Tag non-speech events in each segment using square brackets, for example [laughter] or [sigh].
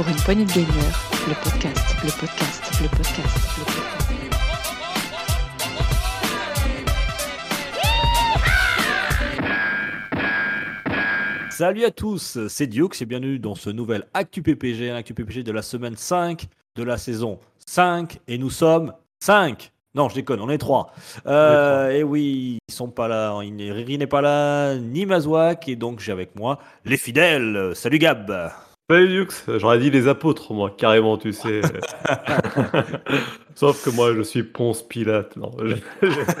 Pour une poignée de gamers, le podcast, le podcast, le podcast, le podcast. Salut à tous, c'est Dioux et bienvenue dans ce nouvel Actu PPG, Actu PPG de la semaine 5 de la saison 5 et nous sommes 5 non, je déconne, on est 3. et oui, ils sont pas là, Riri n'est pas là, ni Mazouak, et donc j'ai avec moi les fidèles. Salut Gab Salut Dux, j'aurais dit les apôtres, moi, carrément, tu sais. [laughs] Sauf que moi, je suis Ponce Pilate. Non,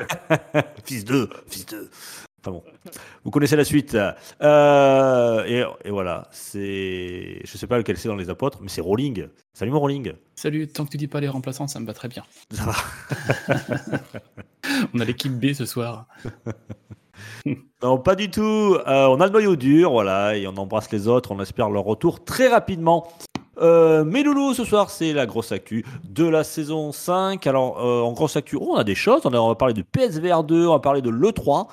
[laughs] fils de, fils de. Enfin bon, vous connaissez la suite. Euh, et, voilà, c'est. Je sais pas lequel c'est dans les apôtres, mais c'est Rolling. Salut mon Rolling. Salut, tant que tu dis pas les remplaçants, ça me va très bien. Ça va. [laughs] On a l'équipe B ce soir. [laughs] Non, pas du tout. Euh, on a le noyau dur, voilà, et on embrasse les autres. On espère leur retour très rapidement. Euh, mais Loulou, ce soir, c'est la grosse actu de la saison 5. Alors, euh, en grosse actu, on a des choses. On, va parler de PSVR 2, on va parler de l'E3.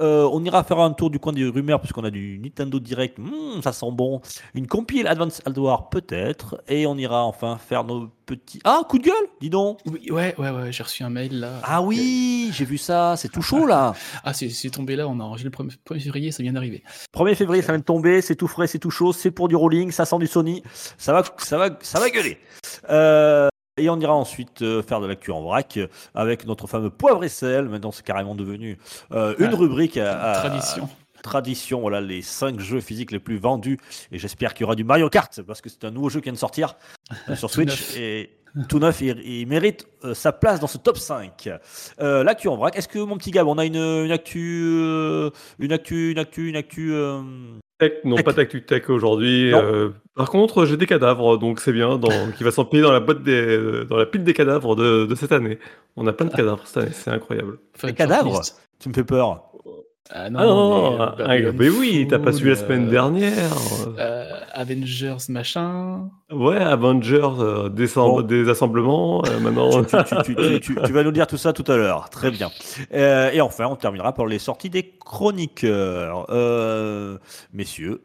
Euh, on ira faire un tour du coin des rumeurs puisqu'on a du Nintendo Direct, hmm, ça sent bon. Une compile Advance War peut-être. Et on ira enfin faire nos petits... Ah, coup de gueule, dis donc oui, Ouais, ouais, ouais, j'ai reçu un mail là. Ah oui, j'ai vu ça, c'est tout chaud là [laughs] Ah, c'est tombé là, on a enregistré le 1er février, ça vient d'arriver. 1er février, ça vient de tomber, c'est tout frais, c'est tout chaud, c'est pour du rolling, ça sent du Sony, ça va, ça va, ça va gueuler. Euh, et on ira ensuite euh, faire de la cure en vrac euh, avec notre fameux poivre et sel. Maintenant, c'est carrément devenu euh, une rubrique à, tradition. tradition, voilà, les 5 jeux physiques les plus vendus. Et j'espère qu'il y aura du Mario Kart, parce que c'est un nouveau jeu qui vient de sortir sur [laughs] Switch. Et tout neuf, il, mérite sa place dans ce top 5. L'actu en vrac. Est-ce que, mon petit Gab, on a une, une actu, une actu, une actu, une actu non, pas d'actu tech aujourd'hui. Euh, par contre, j'ai des cadavres, donc c'est bien, [laughs] qui va s'empiler dans la boîte des, dans la pile des cadavres de, de cette année. On a plein de cadavres cette année, c'est incroyable. Des cadavres Tu me fais peur. Ah non, ah non, mais, ah, ah, mais oui, t'as pas suivi la semaine euh, dernière. Euh, Avengers machin. Ouais, Avengers, euh, des, assemblements. [laughs] maintenant, tu, vas nous dire tout ça tout à l'heure. Très bien. et enfin, on terminera par les sorties des chroniqueurs. messieurs,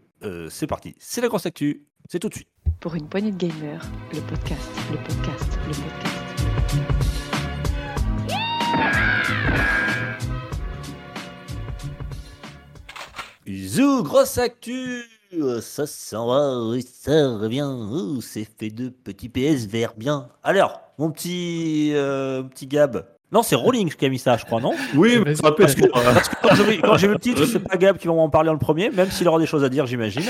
c'est parti. C'est la grosse actu. C'est tout de suite. Pour une poignée de gamers, le podcast, le podcast, le podcast. Zou, grosse actu Ça s'en va, ça revient, c'est fait de petits PS vert bien. Alors, mon petit, euh, petit Gab, non, c'est Rolling qui a mis ça, je crois, non [laughs] Oui, mais parce, parce, que, parce que quand j'ai vu le titre, c'est pas Gab qui va m'en parler en le premier, même s'il aura des choses à dire, j'imagine.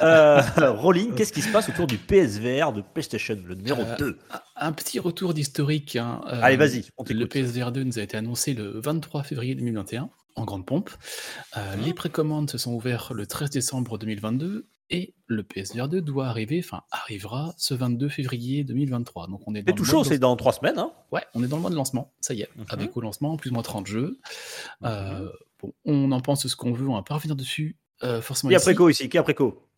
Euh, [laughs] Rolling, qu'est-ce qui se passe autour du PSVR de PlayStation, le numéro 2 euh, Un petit retour d'historique. Hein. Allez, vas-y. Le PSVR 2 nous a été annoncé le 23 février 2021 en grande pompe. Euh, les précommandes se sont ouvertes le 13 décembre 2022 et le PSVR 2 doit arriver, enfin arrivera ce 22 février 2023. Donc on est dans tout chaud, c'est dans trois semaines. Hein ouais, on est dans le mois de lancement, ça y est, mhm. avec au lancement plus ou moins 30 jeux. Euh, mhm. bon, on en pense ce qu'on veut, on va pas revenir dessus. Euh, forcément qui a préco ici? Qui a préco?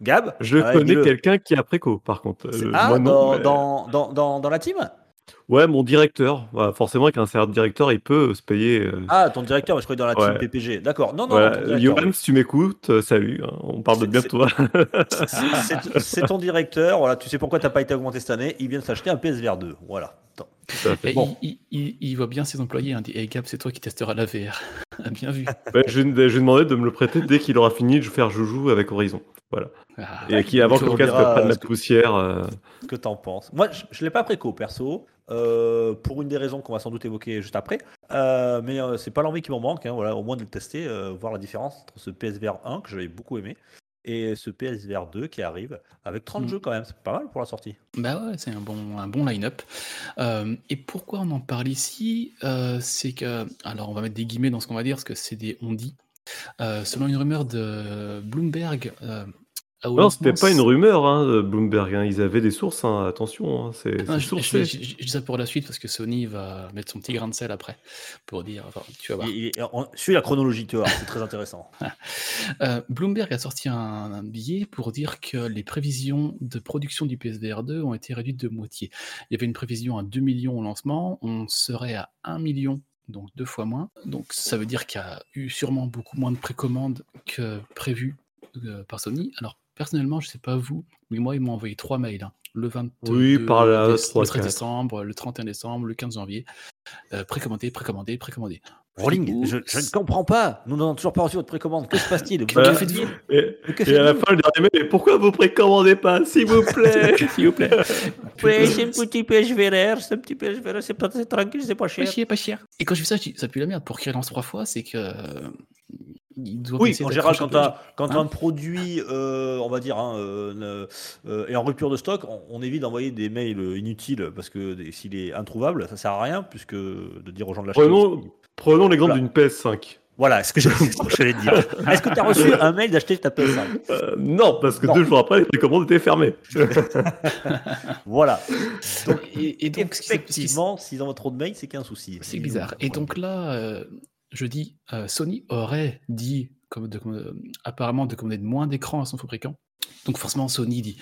Gab? Je connais quelqu'un qui a préco, par contre. ah, dans, dans, dans, dans la team? Ouais, mon directeur. forcément, avec un salaire de directeur, il peut se payer. Euh, ah, ton directeur, je crois dans la team PPG. D'accord. Non, non. Johan, si tu m'écoutes, euh, salut. Hein, on parle de bien de toi. [laughs] C'est ton directeur. Voilà, tu sais pourquoi tu n'as pas été augmenté cette année. Il vient de s'acheter un PSVR 2. Voilà. Bon. Il, voit bien ses employés. Hein, dit Hey Gab, c'est toi qui testeras la VR. [laughs] bien vu. je, vais demander de me le prêter dès qu'il aura fini de faire joujou avec Horizon. Voilà. Ah, et qui, avant que le casque prenne la poussière. Euh... Que t'en penses. Moi, je, ne l'ai pas préco, perso. Euh, pour une des raisons qu'on va sans doute évoquer juste après. Euh, mais euh, c'est pas l'envie qui m'en manque, hein, voilà, au moins de le tester, voir la différence entre ce PSVR 1 que j'avais beaucoup aimé et ce PSVR 2 qui arrive avec 30 mm. jeux quand même, c'est pas mal pour la sortie. Bah ouais, c'est un bon, un bon line-up. et pourquoi on en parle ici C'est que, alors on va mettre des guillemets dans ce qu'on va dire, parce que c'est des on dit. selon une rumeur de Bloomberg, ah non, c'était pas une rumeur, hein, de Bloomberg. Hein. Ils avaient des sources, hein, attention. c'est je, dis ça pour la suite parce que Sony va mettre son petit grain de sel après pour dire. Enfin, tu vas voir. suis la chronologie, tu vois, c'est très intéressant. [laughs] Euh, Bloomberg a sorti un, billet pour dire que les prévisions de production du PSVR 2 ont été réduites de moitié. Il y avait une prévision à 2 millions au lancement, on serait à 1 million donc deux fois moins. Donc ça veut dire qu'il y a eu sûrement beaucoup moins de précommandes que prévu euh, par Sony. Alors personnellement, je sais pas vous, mais moi, ils m'ont envoyé trois mails. hein. Le 22 Oui, par là, déce- trois, le 13 quatre. décembre, le 31 décembre, le 15 janvier. Euh, précommandé, précommandé, précommandé. Rolling, je, je ne comprends pas. Nous n'avons toujours pas reçu votre précommande. Que se passe-t-il Voilà. faites-vous Et, et à la fin, le dernier mail, mais pourquoi vous précommandez pas, s'il vous [laughs] plaît S'il vous plaît. [laughs] C'est un petit PSVR, c'est un petit PSVR, c'est tranquille, c'est pas Pas cher. pas cher. Et quand je fais ça, je dis, ça pue la merde. Pour qu'il relance trois fois, c'est que. euh, Oui, en général, quand, Hein un produit, euh, on va dire, hein, euh, euh, est en rupture de stock, on, on évite d'envoyer des mails inutiles parce que s'il est introuvable, ça sert à rien puisque de dire aux gens de l'acheter. Prenons. Prenons l'exemple Voilà. d'une PS5. Voilà, ce que [laughs] que j'allais dire. [laughs] Est-ce que tu as reçu un mail d'acheter ta PS5 Euh, non, parce que Non. deux jours après, les précommandes étaient fermées. [laughs] Voilà. Donc, Et, et donc, effectivement, s'ils envoient trop de mails, c'est qu'un souci. C'est bizarre. Et donc là, euh, je dis, euh, Sony aurait dit, comme de, euh, apparemment, de commander moins d'écrans à son fabricant. Donc forcément, Sony dit,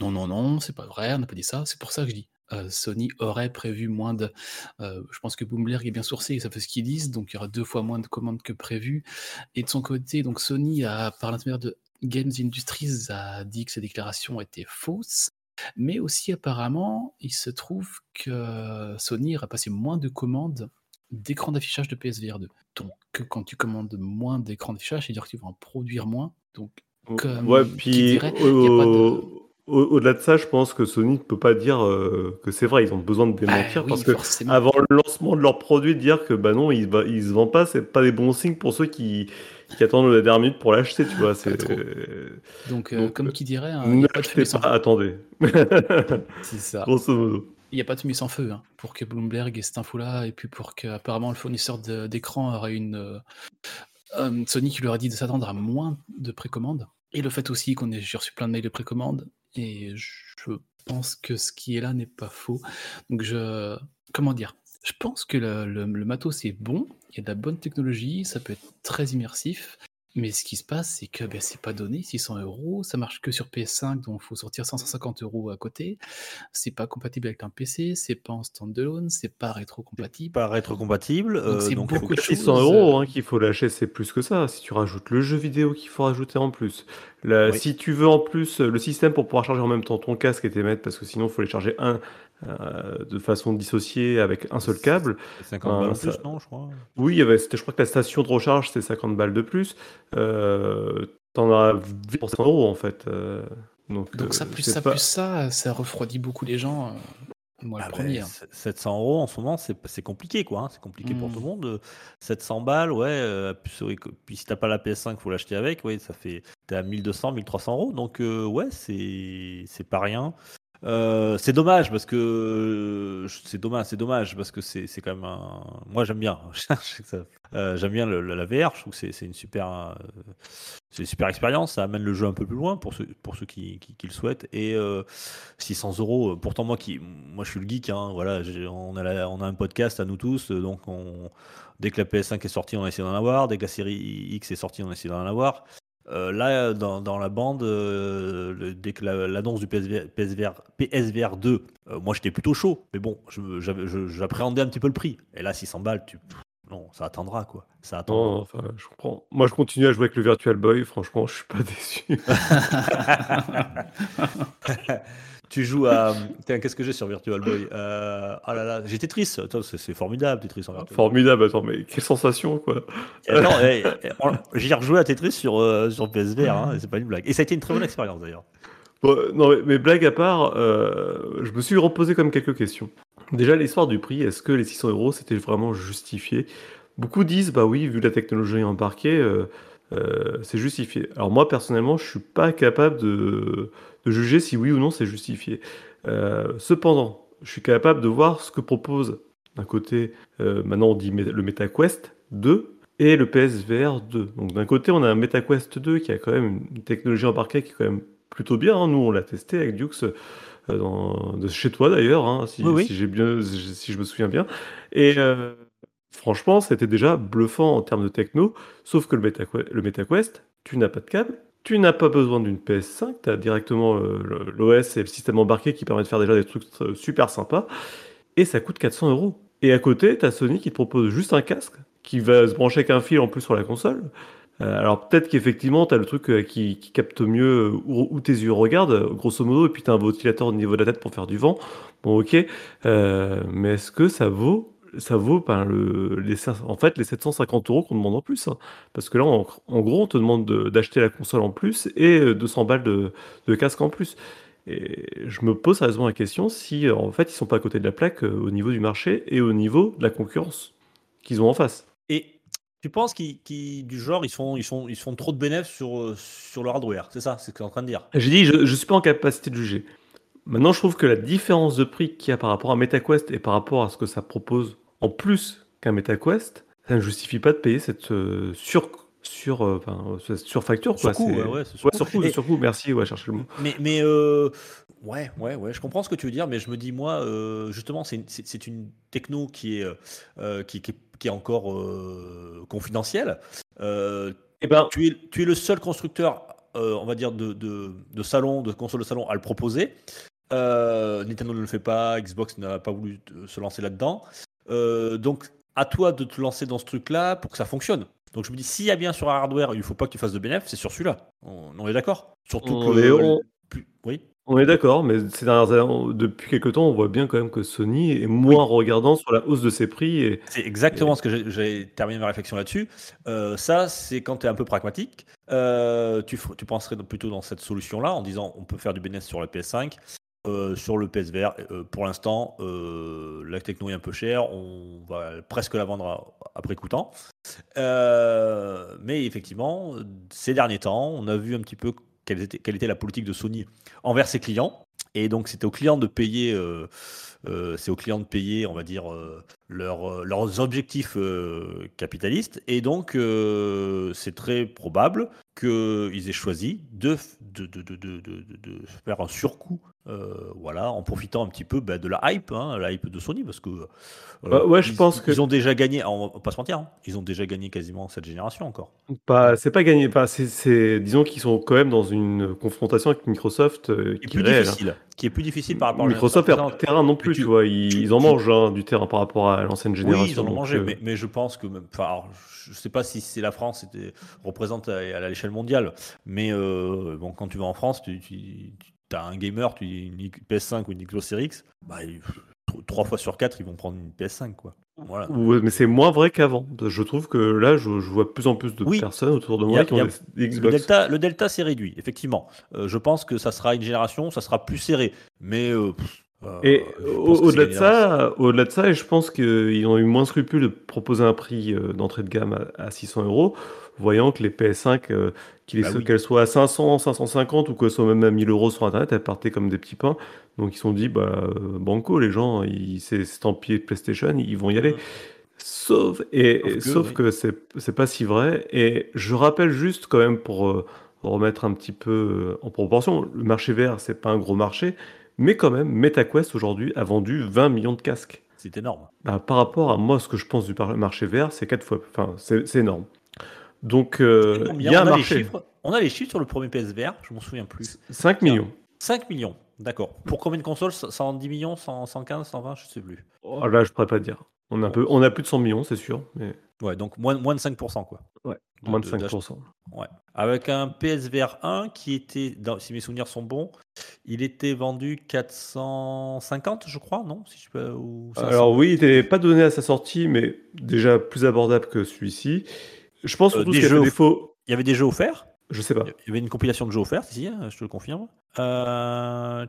non, non, non, c'est pas vrai, on n'a pas dit ça. C'est pour ça que je dis, euh, Sony aurait prévu moins de... euh, je pense que Bloomberg est bien sourcé, ça fait ce qu'ils disent, donc il y aura deux fois moins de commandes que prévu. Et de son côté, donc Sony, a, par l'intermédiaire de Games Industries, a dit que ces déclarations étaient fausses. Mais aussi, apparemment, il se trouve que Sony aurait passé moins de commandes d'écran d'affichage de PSVR 2. Donc, quand tu commandes moins d'écran d'affichage, c'est-à-dire que tu vas en produire moins. Donc, Comme ouais, y a pas de- au-delà de ça, je pense que Sony ne peut pas dire euh, que c'est vrai. Ils ont besoin de démentir ah oui, parce que forcément. avant le lancement de leur produit, dire que bah non, il, va, il se vend pas, c'est pas des bons signes pour ceux qui, qui attendent la dernière minute pour l'acheter, tu vois. C'est. Donc, euh, donc, comme euh, qui dirait, hein, n'y ne pas l'achetez pas, attendez. [laughs] C'est ça. Grosso modo. Il n'y a pas de fumée sans feu hein, pour que Bloomberg ait cette info-là et puis pour que apparemment le fournisseur d'écran aurait une euh, euh, Sony qui leur a dit de s'attendre à moins de précommandes et le fait aussi qu'on ait reçu plein de mails de précommandes et je pense que ce qui est là n'est pas faux. Donc je comment dire? Je pense que le, matos est bon, il y a de la bonne technologie, ça peut être très immersif. Mais ce qui se passe, c'est que ben, c'est pas donné 600 euros, ça marche que sur PS5, donc il faut sortir 150 euros à côté. C'est pas compatible avec un PC, c'est pas en standalone, c'est pas rétro-compatible. Pas rétrocompatible. euh, c'est donc, beaucoup de choses. 600 euros hein, qu'il faut lâcher, c'est plus que ça. Si tu rajoutes le jeu vidéo qu'il faut rajouter en plus. La- Oui. Si tu veux en plus euh, le système pour pouvoir charger en même temps ton casque et tes maîtres, parce que sinon il faut les charger un euh, de façon dissociée avec un seul câble. c'est 50 Ah, balles ça- plus, non, je crois. Oui, il y avait, c'était- je crois que la station de recharge c'est 50 balles de plus. Euh, T'en as 20 pour 100 euros en fait. euh, donc Donc ça euh, plus ça pas- plus ça, ça refroidit beaucoup les gens. euh, Moi Ah le ben, premier. hein. s- 700 euros en ce moment, c'est compliqué quoi. hein, C'est compliqué pour Mm. tout le monde. euh, 700 balles, ouais. euh, puis, puis si t'as pas la PS5, faut l'acheter avec. Ouais, ça fait t'es à 1200, 1300 euros. Donc euh, ouais, c'est pas rien. Euh, c'est dommage parce que c'est dommage, c'est dommage parce que c'est quand même un. Moi j'aime bien. [laughs] Euh, j'aime bien la VR. Je trouve que c'est une super, euh, c'est super expérience. Ça amène le jeu un peu plus loin pour ceux pour ceux qui, qui, le souhaitent. Et euh, 600 euros. Pourtant moi qui, moi je suis le geek. Hein, voilà, on a on a un podcast à nous tous. Donc on, dès que la PS5 est sortie, on a essayé d'en avoir. Dès que la série X est sortie, on a essayé d'en avoir. Euh, là, dans, dans la bande, euh, le- dès que la- l'annonce du PSVR, PSVR, PSVR 2, euh, moi j'étais plutôt chaud, mais bon, j'appréhendais un petit peu le prix. Et là, 600 balles, tu... non, ça attendra quoi. Ça attendra. Non, enfin, je comprends. Moi, je continue à jouer avec le Virtual Boy. Franchement, je suis pas [laughs] déçu. [laughs] tu joues à. [laughs] Tiens, qu'est-ce que j'ai sur Virtual Boy? Euh, Ah là là, j'ai Tetris. C'est formidable Tetris en Virtual Boy. Formidable. Attends, mais quelle sensation, quoi. Attends, eh, eh, j'ai rejoué à Tetris sur, euh, sur PSVR, hein, c'est pas une blague. Et ça a été une très bonne expérience d'ailleurs. Bon, euh, non, mais, mais blague à part, euh, je me suis reposé comme quelques questions. Déjà, l'histoire du prix, est-ce que les 600 euros, c'était vraiment justifié? Beaucoup disent, bah oui, vu la technologie embarquée, euh, euh, c'est justifié. Alors moi, personnellement, je suis pas capable de, de juger si oui ou non c'est justifié. Euh, cependant, je suis capable de voir ce que propose d'un côté, euh, maintenant on dit le MetaQuest 2 et le PSVR 2. Donc d'un côté, on a un MetaQuest 2 qui a quand même une technologie embarquée qui est quand même plutôt bien. hein. Nous, on l'a testé avec Dux euh, dans, de chez toi d'ailleurs, hein, si, Oui, oui. si j'ai bien, si je me souviens bien. Et franchement, c'était déjà bluffant en termes de techno. Sauf que le, MetaQuest, le MetaQuest, tu n'as pas de câble, tu n'as pas besoin d'une PS5, tu as directement euh, l'OS et le système embarqué qui permet de faire déjà des trucs euh, super sympas. Et ça coûte 400 euros. Et à côté, tu as Sony qui te propose juste un casque qui va se brancher avec un fil en plus sur la console. Euh, alors peut-être qu'effectivement, tu as le truc qui, capte mieux où, tes yeux regardent, grosso modo, et puis tu as un ventilateur au niveau de la tête pour faire du vent. Bon, ok. Mais est-ce que ça vaut ça vaut ben, le, les, en fait les 750 euros qu'on demande en plus hein. Parce que là, en, en gros, on te demande de- d'acheter la console en plus et euh, 200 balles de, de casque en plus. Et je me pose sérieusement la question si euh, en fait ils sont pas à côté de la plaque euh, au niveau du marché et au niveau de la concurrence qu'ils ont en face. Et tu penses qu'ils, qu'ils- du genre, ils font, ils font, ils font trop de bénéfices sur, euh, sur leur hardware C'est ça, c'est ce que tu es en train de dire? J'ai dit, je ne suis pas en capacité de juger. Maintenant, je trouve que la différence de prix qu'il y a par rapport à MetaQuest et par rapport à ce que ça propose en plus qu'un MetaQuest, ça ne justifie pas de payer cette euh, sur, sur, euh, enfin, euh, surfacture. Quoi. Surcoût, C'est- ouais, ouais, c'est Ouais, surcoût. surcoût, Et- surcoût, merci, ouais, chercher le mot. Mais, mais euh, ouais, ouais, ouais, je comprends ce que tu veux dire, mais je me dis, moi, justement, c'est une, c'est- une techno qui est, qui, qui est, qui est encore confidentielle. Eh ben, tu, es, tu es le seul constructeur, on va dire, de, de, de salon, de console de salon à le proposer. Euh, Nintendo ne le fait pas, Xbox n'a pas voulu se lancer là-dedans. Euh, donc, à toi de te lancer dans ce truc-là pour que ça fonctionne. Donc, je me dis, s'il y a bien sur un hardware, il ne faut pas que tu fasses de bénéfices, c'est sur celui-là. On, on est d'accord Surtout On que. est- on- plus- Oui. on est d'accord, mais ces dernières années, depuis quelques temps, on voit bien quand même que Sony est moins regardant sur la hausse de ses prix. C'est exactement ce que j'ai- terminé ma réflexion là-dessus. Euh, ça, c'est quand tu es un peu pragmatique. Euh, tu, penserais plutôt dans cette solution-là en disant on peut faire du bénéfice sur le PS5. Euh, sur le PSVR, euh, pour l'instant, euh, la techno est un peu chère, on va presque la vendre après coûtant. Mais effectivement, ces derniers temps, on a vu un petit peu quelle était, quelle était la politique de Sony envers ses clients. Et donc, c'était aux clients de payer, c'est aux clients de payer, on va dire, euh, leurs, euh, leurs objectifs euh, capitalistes. Et donc, euh, c'est très probable qu'ils aient choisi de, de, faire un surcoût, euh, voilà, en profitant un petit peu bah, de la hype, hein, la hype de Sony, parce que euh, Bah ouais, je ils, que- ont déjà gagné, on va pas se mentir, hein, ils ont déjà gagné quasiment cette génération encore. Pas, c'est pas gagné. Enfin, c'est, c'est- disons qu'ils sont quand même dans une confrontation avec Microsoft euh, Qui est plus hein. difficile, qui est plus difficile par rapport à la Microsoft perd pas terrain non plus, tu- tu vois. Ils, tu- ils en mangent hein, du terrain par rapport à l'ancienne génération. Oui, ils en ont mangé, euh, mais, mais je pense que enfin, je sais pas si c'est la France était, représente à, à l'échelle mondiale, mais euh, bon, quand tu vas en France, tu, as un gamer, tu dis une PS5 ou une Xbox Series X, bah, trois fois sur quatre, ils vont prendre une PS5, quoi. Voilà. Ouais, mais c'est moins vrai qu'avant. Je trouve que là, je, je vois de plus en plus de Oui. personnes autour de moi a- qui ont a- des, des Le Xbox. delta, le delta s'est réduit, effectivement. Euh, je pense que ça sera une génération, ça sera plus serré, mais euh, euh, au- au-delà de ça, au-delà de ça, et je pense qu'ils ont eu moins scrupule de proposer un prix d'entrée de gamme à, à 600 euros, voyant que les PS5, Bah oui. qu'elles soient à 500, 550 ou qu'elles soient même à 1000 euros sur Internet, elles partaient comme des petits pains. Donc ils se sont dit, bah, euh, banco, les gens, c'est estampillé PlayStation, ils vont y aller. Sauf, et, Sauf que, sauf oui. que c'est pas si vrai. Et je rappelle juste quand même pour euh, remettre un petit peu euh, en proportion, le marché vert, c'est pas un gros marché, mais quand même, MetaQuest aujourd'hui a vendu 20 millions de casques. C'est énorme. Bah, par rapport à moi, ce que je pense du marché vert, c'est quatre fois, enfin, c'est énorme. Donc, euh, il y a un on, a les marché. chiffres, on a les chiffres sur le premier PSVR, je m'en souviens plus. 5 millions. 5 millions, d'accord. Pour combien de consoles? 110 millions 100, 115 120 Je sais plus. Oh, là, je pourrais pas te dire. On a, un peu, on a plus de 100 millions, c'est sûr, mais Ouais, donc moins, moins de 5%, quoi. Ouais, De- moins de de- d'ach- 5%. Ouais. Avec un PSVR 1 qui était, dans- si mes souvenirs sont bons, il était vendu 450, je crois, non? Si je peux, ou 500. Alors oui, il n'était pas donné à sa sortie, mais déjà plus abordable que celui-ci. Je pense Euh, surtout des ce qui a jeux fait au- défaut. Il y avait des jeux offerts. Je sais pas. Il y avait une compilation de jeux offerts, ici, hein, je te le confirme. Euh,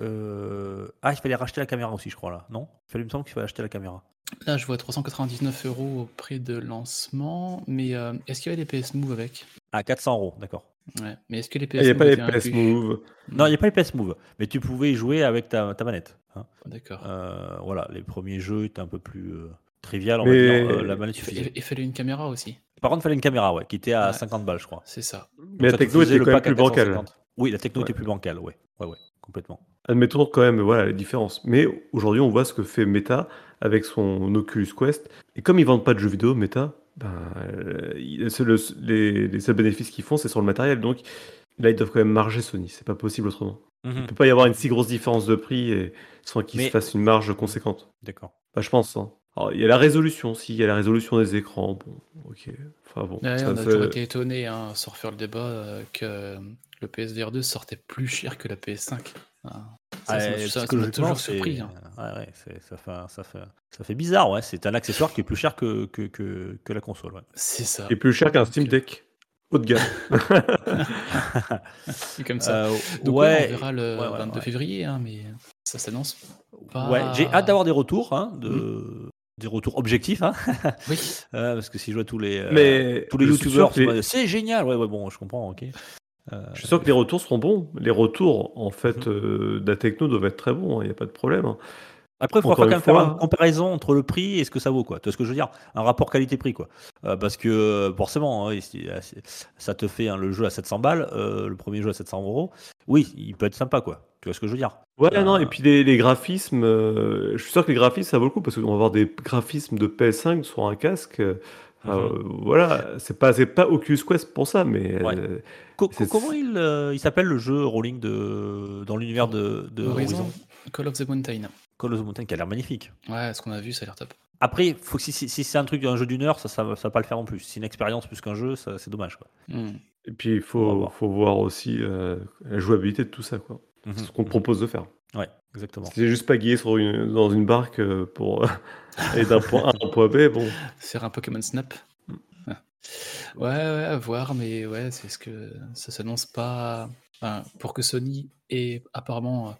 euh, Ah, il fallait racheter la caméra aussi, je crois, là. Non? Il, fallait, il me semble qu'il fallait acheter la caméra. Là, je vois 399 euros au prix de lancement, mais euh, est-ce qu'il y avait les PS Move avec? Ah, 400 euros, d'accord. Ouais. Mais est-ce que les PS Il n'y a Move pas les PS Move. Non, il n'y a pas les PS Move, mais tu pouvais y jouer avec ta, ta manette. hein. D'accord. Euh, voilà, les premiers jeux étaient un peu plus euh, trivial, on Mais- va dire. euh, la manette Il suffisait. fa- il fallait une caméra aussi. Par contre, il fallait une caméra, ouais, qui était à Ouais. 50 balles, je crois. C'est ça. Mais la ça techno était le quand même plus bancale. 450. Oui, la techno Ouais. était plus bancale, ouais. Ouais, ouais, complètement. Admettons quand même voilà, les différences. Mais aujourd'hui, on voit ce que fait Meta avec son Oculus Quest. Et comme ils vendent pas de jeux vidéo, Meta, ben, euh, le- les, les seuls bénéfices qu'ils font, c'est sur le matériel. Donc là, ils doivent quand même marger Sony. C'est pas possible autrement. Mhm, Il peut pas y avoir une si grosse différence de prix et sans qu'ils Mais- se fassent une marge conséquente. D'accord. Bah, je pense. hein. Alors, il y a la résolution, si, il y a la résolution des écrans. Bon, ok. Enfin bon. Ouais, ça on a fait- toujours été étonné, hein, sans refaire le débat, euh, que le PSVR 2 sortait plus cher que la PS5. Ah, ça, Ouais, ça- ça m'a toujours surpris. hein. ouais, ça, fait, ça, fait, ça fait bizarre, ouais. C'est un accessoire qui est plus cher que, que, que, que la console. Ouais. C'est ça. Et plus cher qu'un Steam Deck. Haut de gamme. [laughs] C'est comme ça. Euh, Donc ouais, ouais, on verra le ouais, ouais, 22 ouais. février, hein, mais ça s'annonce pas. Ouais, j'ai hâte d'avoir des retours, hein, de, des retours objectifs, hein, Oui, [laughs] euh, parce que si je vois tous les, euh, Mais tous les youtubeurs, les- c'est génial, ouais, ouais, bon, je comprends, ok. Euh, Je suis sûr que les retours seront bons. Les retours, en fait, Mhm. euh, de la techno doivent être très bons. Il n'y a pas de problème. hein. Après, il faudra quand même faire une comparaison entre le prix et ce que ça vaut, quoi. Tu vois ce que je veux dire? Un rapport qualité-prix, quoi. Euh, parce que forcément, hein, si- ça te fait hein, le jeu à 700 balles, euh, le premier jeu à 700 euros. Oui, il peut être sympa, quoi. Tu vois ce que je veux dire Ouais, Euh, non, et puis les, les graphismes, euh, je suis sûr que les graphismes, ça vaut le coup parce qu'on va avoir des graphismes de PS5 sur un casque. euh, euh, voilà, c'est pas, c'est pas Oculus Quest pour ça, mais Ouais. euh, Co- C'est- comment il, euh, il s'appelle le jeu Rolling de, dans l'univers de, de Horizon, Horizon? Call of the Mountain. Call of the Mountain qui a l'air magnifique. Ouais, ce qu'on a vu, ça a l'air top. Après, faut que si, si- si c'est un truc, un jeu d'une heure, ça, ça, va- ça va pas le faire non plus. Si c'est une expérience plus qu'un jeu, ça, c'est dommage. Quoi. Hmm. et puis il faut, voir. faut voir aussi euh, la jouabilité de tout ça, quoi. C'est ce qu'on te propose de faire. Ouais, exactement. C'est juste pas guié sur une, dans une barque euh, pour aller d'un point A à un point B, bon. Faire un Pokémon Snap. Mm. Ouais, ouais, à voir, mais ouais, c'est ce que ça s'annonce pas. enfin, pour que Sony ait apparemment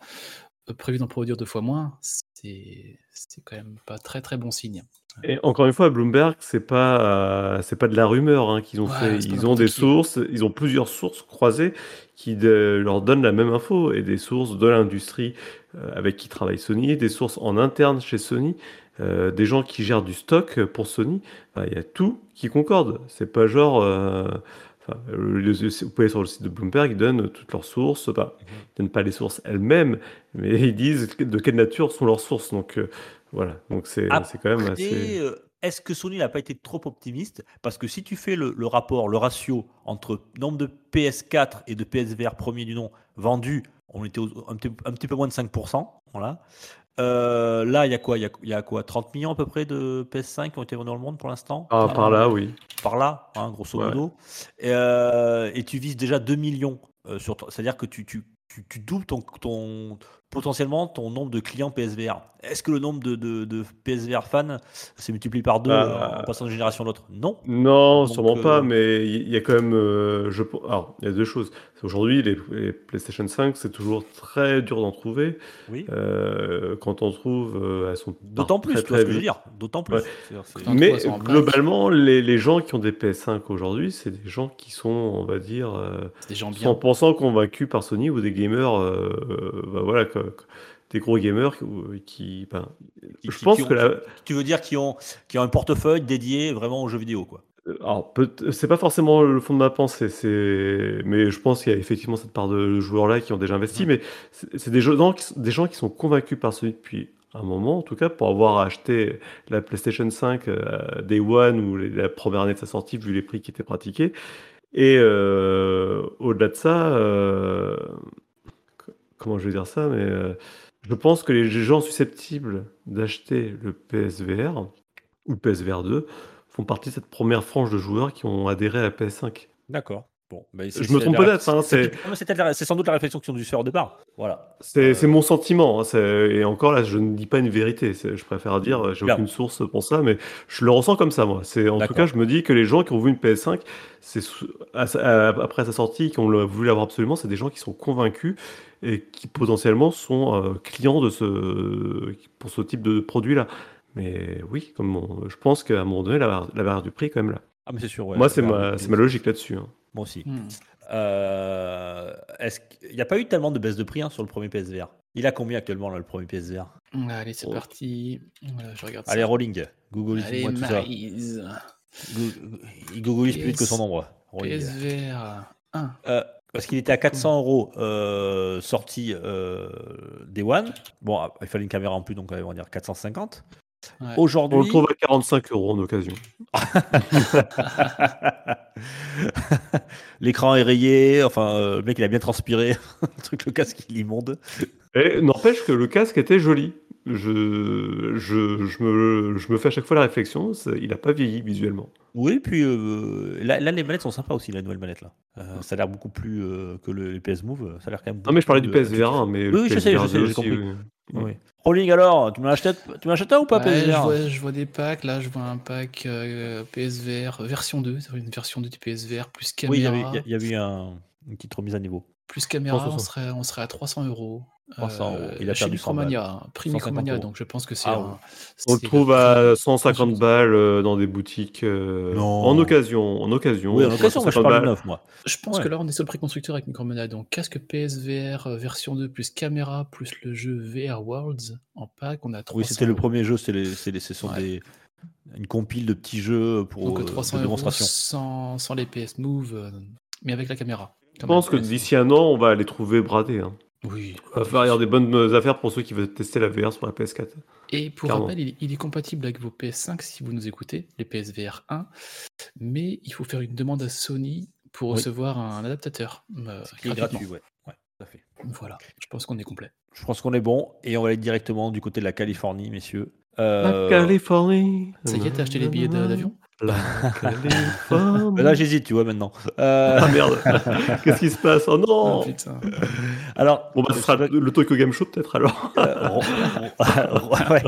euh, prévu d'en produire deux fois moins, c'est c'est quand même pas très très bon signe. Et encore une fois, Bloomberg, c'est pas, euh, c'est pas de la rumeur hein, qu'ils ont Ouais, fait. Ils ont des qui. sources, ils ont plusieurs sources croisées qui de- leur donnent la même info et des sources de l'industrie euh, avec qui travaille Sony, des sources en interne chez Sony, euh, des gens qui gèrent du stock pour Sony. Enfin, Il y a tout qui concorde. C'est pas genre. enfin, vous pouvez aller sur le site de Bloomberg, ils donnent toutes leurs sources. Mhm. Ils donnent pas les sources elles-mêmes, mais [laughs] ils disent de quelle nature sont leurs sources. Donc voilà. Donc c'est quand même assez. euh, est-ce que Sony n'a pas été trop optimiste? Parce que si tu fais le, le rapport, le ratio entre nombre de PS4 et de PSVR premier du nom vendus, on était au- un, petit, un petit peu moins de 5%. Voilà. Euh, là, il y a quoi? Il y a, il y a quoi? 30 millions à peu près de PS5 qui ont été vendus dans le monde pour l'instant? Ah, par là, oui. par là, hein, grosso Ouais. modo. Et, euh, et tu vises déjà 2 millions. C'est-à-dire que tu, tu, tu, tu doubles ton, ton, potentiellement ton nombre de clients PSVR. Est-ce que le nombre de, de, de PSVR fans s'est multiplié par deux Bah, euh, en passant d'une génération à l'autre? Non. Non, Donc, sûrement euh, pas, mais il y a quand même. euh, je, alors, il y a deux choses. Aujourd'hui, les, les PlayStation 5, c'est toujours très dur d'en trouver. Oui. Euh, quand on trouve, euh, elles sont D'autant plus, très, tu vois ce que je veux dire. D'autant plus. Ouais. C'est-à-dire, c'est- Quand- Mais globalement, les, les gens qui ont des PS5 aujourd'hui, c'est des gens qui sont, on va dire, euh, des gens bien. 100% convaincus par Sony ou des gamers, euh, euh, bah voilà, des gros gamers qui. qui- ben, Qui- je qui- pense qui ont- que la, Tu veux dire qui ont, qui ont un portefeuille dédié vraiment aux jeux vidéo, quoi. Euh, Alors, c'est pas forcément le fond de ma pensée, c'est, mais je pense qu'il y a effectivement cette part de joueurs-là qui ont déjà investi, mais c'est des gens, qui, des gens qui sont convaincus par Sony depuis un moment, en tout cas, pour avoir acheté la PlayStation 5 euh, Day One ou la première année de sa sortie, vu les prix qui étaient pratiqués. Et euh, au-delà de ça, euh, comment je vais dire ça, mais euh, je pense que les gens susceptibles d'acheter le PSVR ou le PSVR 2 font partie de cette première frange de joueurs qui ont adhéré à la PS5. D'accord. Bon, Je me trompe peut-être, hein, c'est- sans doute la réflexion qu'ils ont dû faire au départ. Voilà. C'est Euh, c'est mon sentiment. hein, et encore là, je ne dis pas une vérité. Je préfère dire, j'ai aucune source pour ça, mais je le ressens comme ça, moi. En tout cas, je me dis que les gens qui ont vu une PS5, c'est sou- à sa- à- après sa sortie, qui ont voulu l'avoir absolument, c'est des gens qui sont convaincus et qui potentiellement sont euh, clients de ce, pour ce type de produit-là. Mais oui, comme on- je pense qu'à un moment donné, la, barre- la barrière du prix est quand même là. Ah, mais c'est sûr. ouais. moi, c'est ma, logique là-dessus. hein. Moi aussi. Hmm. Euh, est-ce qu'il n'y a pas eu tellement de baisse de prix hein, sur le premier PSVR Il a combien actuellement là, le premier PSVR Allez, c'est Oh. parti. Voilà, je regarde Allez, ça. rolling. Google, Allez, moi tout ça. Maryse. Go- Il googolise plus vite que son ombre. Rolling. PSVR 1. Euh, parce qu'il était à 400 euros euh, sorti euh, Day One. Bon, ah, il fallait une caméra en plus, donc on va dire 450. Ouais. On Aujourd'hui, le trouve à 45 euros en occasion. [laughs] l'écran est rayé. Enfin, euh, le mec il a bien transpiré. [laughs] le truc, le casque il est immonde. Et n'empêche que le casque était joli. je, je, je me, je me fais à chaque fois la réflexion, il n'a pas vieilli visuellement. Oui, puis euh, là, là, les manettes sont sympas aussi, la nouvelle manette là. Euh, ça a l'air beaucoup plus euh, que le, les PS Move. Ça a l'air quand même. Non, mais je parlais du PSVR 1, mais Oui, le oui, je sais, je PSVR sais, 2 j'ai aussi, compris. oui. Oui. Rolling alors, tu m'en achètes, tu un ou pas Ouais, PSVR je, vois, je vois des packs, là je vois un pack euh, PSVR version 2, c'est une version 2 du PSVR plus Oui, il y caméra. avait, il y a- eu un, une petite remise à niveau. Plus caméra, on 160. serait, on serait à 300 euros. 300 euros. Il a chez perdu 100 Micromania, hein, prix 150 Micromania, euros. donc je pense que c'est Ah un-. On le trouve à 150 consultant. balles euh, dans des boutiques euh, Non. en occasion. En occasion, Oui, en occasion, moi je 150 parle de balles. neuf, moi. Je pense Ouais. que là on est sur le prix constructeur avec Micromania, donc casque PSVR euh, version 2 plus caméra plus le jeu VR Worlds en pack, on a 300 Oui, c'était le premier jeu, c'est les, c'est les- ce sont Ouais. des, une compile de petits jeux pour Donc euh, 300 de euros démonstration. sans, sans les PS Move, euh, mais avec la caméra. Je pense que d'ici un an, on va les trouver bradés. Hein. Oui. On va aura des bonnes affaires pour ceux qui veulent tester la VR sur la PS4. Et pour Clairement. rappel, il, il est compatible avec vos PS5 si vous nous écoutez, les PSVR 1, mais il faut faire une demande à Sony pour Oui. recevoir un adaptateur. euh, Qui est gratuitement. gratuit, ouais. ouais, tout à fait. Voilà, je pense qu'on est complet. Je pense qu'on est bon et on va aller directement du côté de la Californie, messieurs. La Euh, Californie. Ça y est, t'as acheté les billets d'avion? La. [laughs] mais là, j'hésite, tu vois, maintenant. Euh, Ah merde, [laughs] qu'est-ce qui se passe? Oh non Ah, putain. alors, Bon bah ce sera le Tokyo Game Show peut-être alors. [laughs] euh, ouais.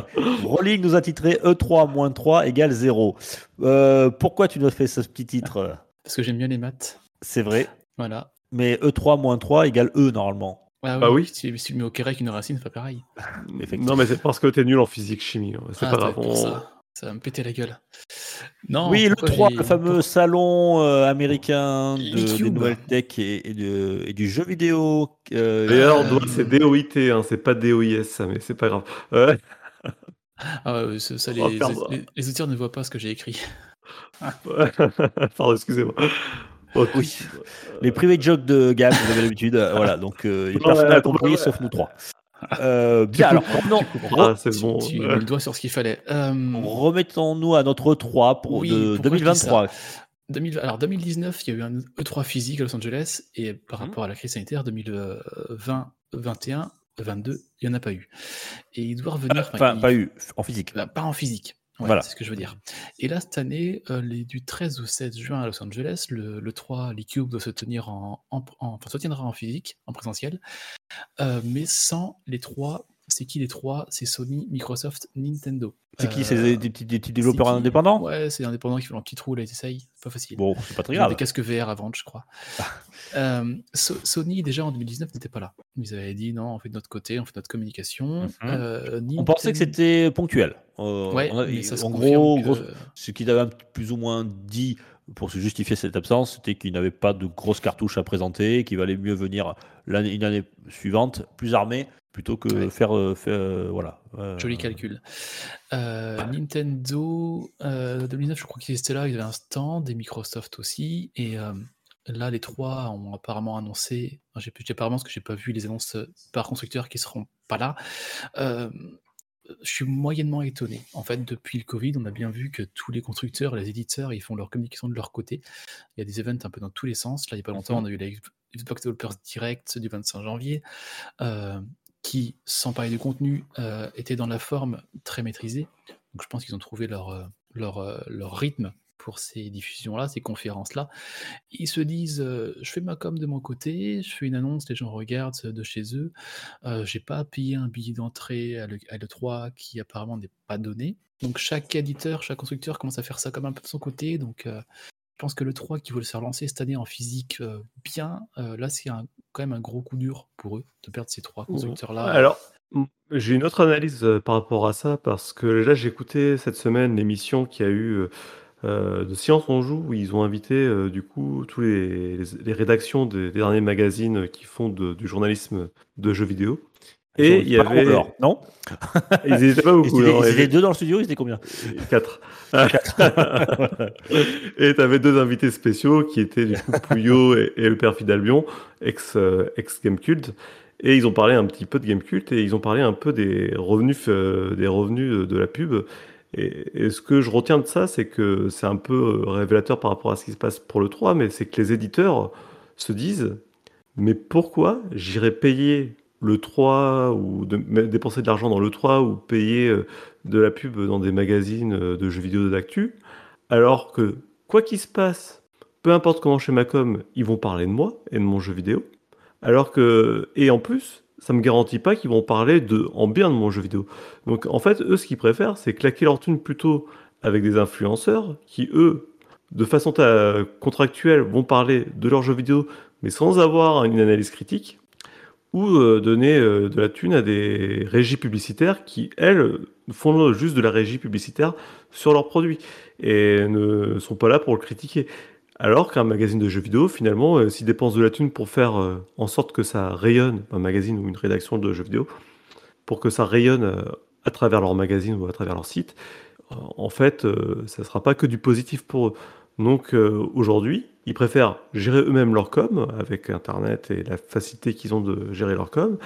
Rolling nous a titré E E3-3 égale 0. Euh, pourquoi tu nous as fait ce petit titre? Parce que j'aime bien les maths. C'est vrai, Voilà. mais E E3-3 égale E normalement. Ah Bah oui. Si, si tu le mets au carré avec une racine, c'est pas pareil. Non mais c'est parce que t'es nul en physique chimie. hein. C'est Ah, pas grave. Ça. Va me péter la gueule. Non, oui, le pourquoi 3, j'ai- le fameux salon euh, américain de, des nouvelles tech et, et de- et du jeu vidéo. euh, D'ailleurs, Euh, c'est DOIT, hein, c'est pas DOIS, ça, mais c'est pas grave. Ah, ouais, ça, ça, les, les, les auditeurs ne voient pas ce que j'ai écrit. [laughs] Pardon, excusez-moi. Oh, Oui. les private jokes de Gab, vous avez l'habitude. euh, voilà, donc euh, personne n'a compris ouais. sauf nous trois. Euh, bien, alors revenons- Ah, c'est Tu- bon. Tu ouais. mets le doigt sur ce qu'il fallait. Euh, remettons-nous à notre 3 pour Oui, de pourquoi je dis 2023. 2000 alors 2019, il y a eu un E3 physique à Los Angeles et par Mhm. rapport à la crise sanitaire 2020, 21, 22, il n'y en a pas eu. Et il doit revenir. enfin, Enfin, il- pas eu en physique. bah, pas en physique. Ouais, Voilà. C'est ce que je veux dire. Et là, cette année, euh, les, du 13 au 16 juin à Los Angeles, le, le 3, l'e-cube doit se tenir en, en- en- enfin, se tiendra en physique, en présentiel, euh, mais sans les trois. C'est qui les trois? C'est Sony, Microsoft, Nintendo. C'est qui? Euh, C'est des, des petits- des petits développeurs qui? indépendants? Ouais, c'est des indépendants qui font leur petit trou, là, ils essayent. Pas facile. Bon, c'est pas très grave. des casques VR à vendre, je crois. [laughs] Euh, So- Sony, déjà en 2019, n'était pas là. Ils avaient dit non, on fait de notre côté, on fait notre communication. Mhm. Euh, On pensait que c'était ponctuel. Euh, Ouais, on a- mais ça en gros, que- gros, ce qu'ils avaient un plus ou moins dit pour se justifier cette absence, c'était qu'ils n'avaient pas de grosses cartouches à présenter, qu'il valait mieux venir l'année, une année suivante plus armé plutôt que Ouais. faire, euh, faire, euh, voilà. euh, Joli calcul. Euh, Nintendo, euh, 2009, je crois qu'ils étaient là, ils avaient un stand, et Microsoft aussi. Et là, les trois ont apparemment annoncé, j'ai j'ai apparemment parce que j'ai pas vu les annonces par constructeurs qui seront pas là. Je suis moyennement étonné. En fait, depuis le Covid, on a bien vu que tous les constructeurs, les éditeurs, ils font leur communication de leur côté. Il y a des events un peu dans tous les sens. Là, il n'y a pas longtemps, on a eu la Xbox Developers Direct du 25 janvier. euh, qui, sans parler du contenu, euh, était dans la forme très maîtrisée. Donc je pense qu'ils ont trouvé leur, euh, leur, euh, leur rythme pour ces diffusions-là, ces conférences-là. Ils se disent, euh, je fais ma com de mon côté, je fais une annonce, les gens regardent de chez eux. Euh, j'ai pas à payer un billet d'entrée à l'E- à l'E3 qui apparemment n'est pas donné. Donc chaque éditeur, chaque constructeur commence à faire ça comme un peu de son côté. Donc euh, je pense que le 3 qui veut le faire lancer cette année en physique euh, bien, là c'est quand même un gros coup dur pour eux de perdre ces trois constructeurs-là. Alors, j'ai une autre analyse par rapport à ça, parce que là, j'ai écouté cette semaine l'émission qu'il y a eu euh, de Science on Joue, où ils ont invité euh, du coup tous les, les- les rédactions des, des derniers magazines qui font de- du journalisme de jeux vidéo. Et il y [laughs] Pas avait. Non Ils n'étaient pas Ils beaucoup. étaient, non, ils il y étaient avait deux dans le studio, ils étaient combien? Quatre. [laughs] et tu avais deux invités spéciaux qui étaient du coup Pouillot [laughs] et, et le père Fidalbion, ex, euh, ex Gamecult. Et ils ont parlé un petit peu de Gamecult et ils ont parlé un peu des revenus, euh, des revenus de la pub. Et, ce que je retiens de ça, c'est que c'est un peu euh, révélateur par rapport à ce qui se passe pour le 3, mais c'est que les éditeurs se disent Mais pourquoi j'irais payer le 3 ou dépenser de l'argent dans le 3 ou payer euh, de la pub dans des magazines euh, de jeux vidéo d'actu. Alors que, quoi qu'il se passe, peu importe comment chez Macom, ils vont parler de moi et de mon jeu vidéo. Alors que, et en plus, ça me garantit pas qu'ils vont parler de, en bien de mon jeu vidéo. Donc en fait, eux, ce qu'ils préfèrent, c'est claquer leur thune plutôt avec des influenceurs qui, eux, de façon contractuelle, vont parler de leur jeu vidéo, mais sans avoir une analyse critique, ou euh, donner euh, de la thune à des régies publicitaires qui, elles, font juste de la régie publicitaire sur leurs produits et ne sont pas là pour le critiquer. Alors qu'un magazine de jeux vidéo, finalement, euh, s'il dépense de la thune pour faire euh, en sorte que ça rayonne, un magazine ou une rédaction de jeux vidéo, pour que ça rayonne euh, à travers leur magazine ou à travers leur site, euh, en fait, ça ne sera pas que du positif pour eux. Donc aujourd'hui, ils préfèrent gérer eux-mêmes leur com, avec Internet et la facilité qu'ils ont de gérer leur com,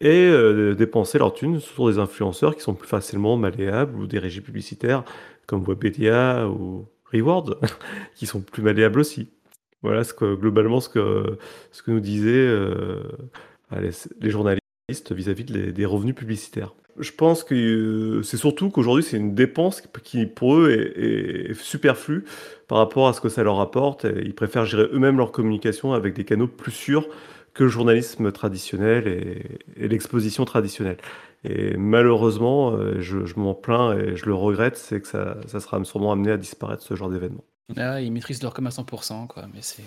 et dépenser leur thune sur des influenceurs qui sont plus facilement malléables, ou des régies publicitaires comme Webedia ou Reward, [laughs] qui sont plus malléables aussi. Voilà ce que, globalement ce que, ce que nous disaient euh, les, journalistes vis-à-vis des revenus publicitaires. Je pense que euh, c'est surtout qu'aujourd'hui c'est une dépense qui pour eux est, superflue par rapport à ce que ça leur apporte. Et ils préfèrent gérer eux-mêmes leur communication avec des canaux plus sûrs que le journalisme traditionnel et l'exposition traditionnelle. Et malheureusement, euh, je, m'en plains et je le regrette, c'est que ça, ça sera sûrement amené à disparaître ce genre d'événement. Ah, ils maîtrisent leur com à 100%, quoi, mais c'est.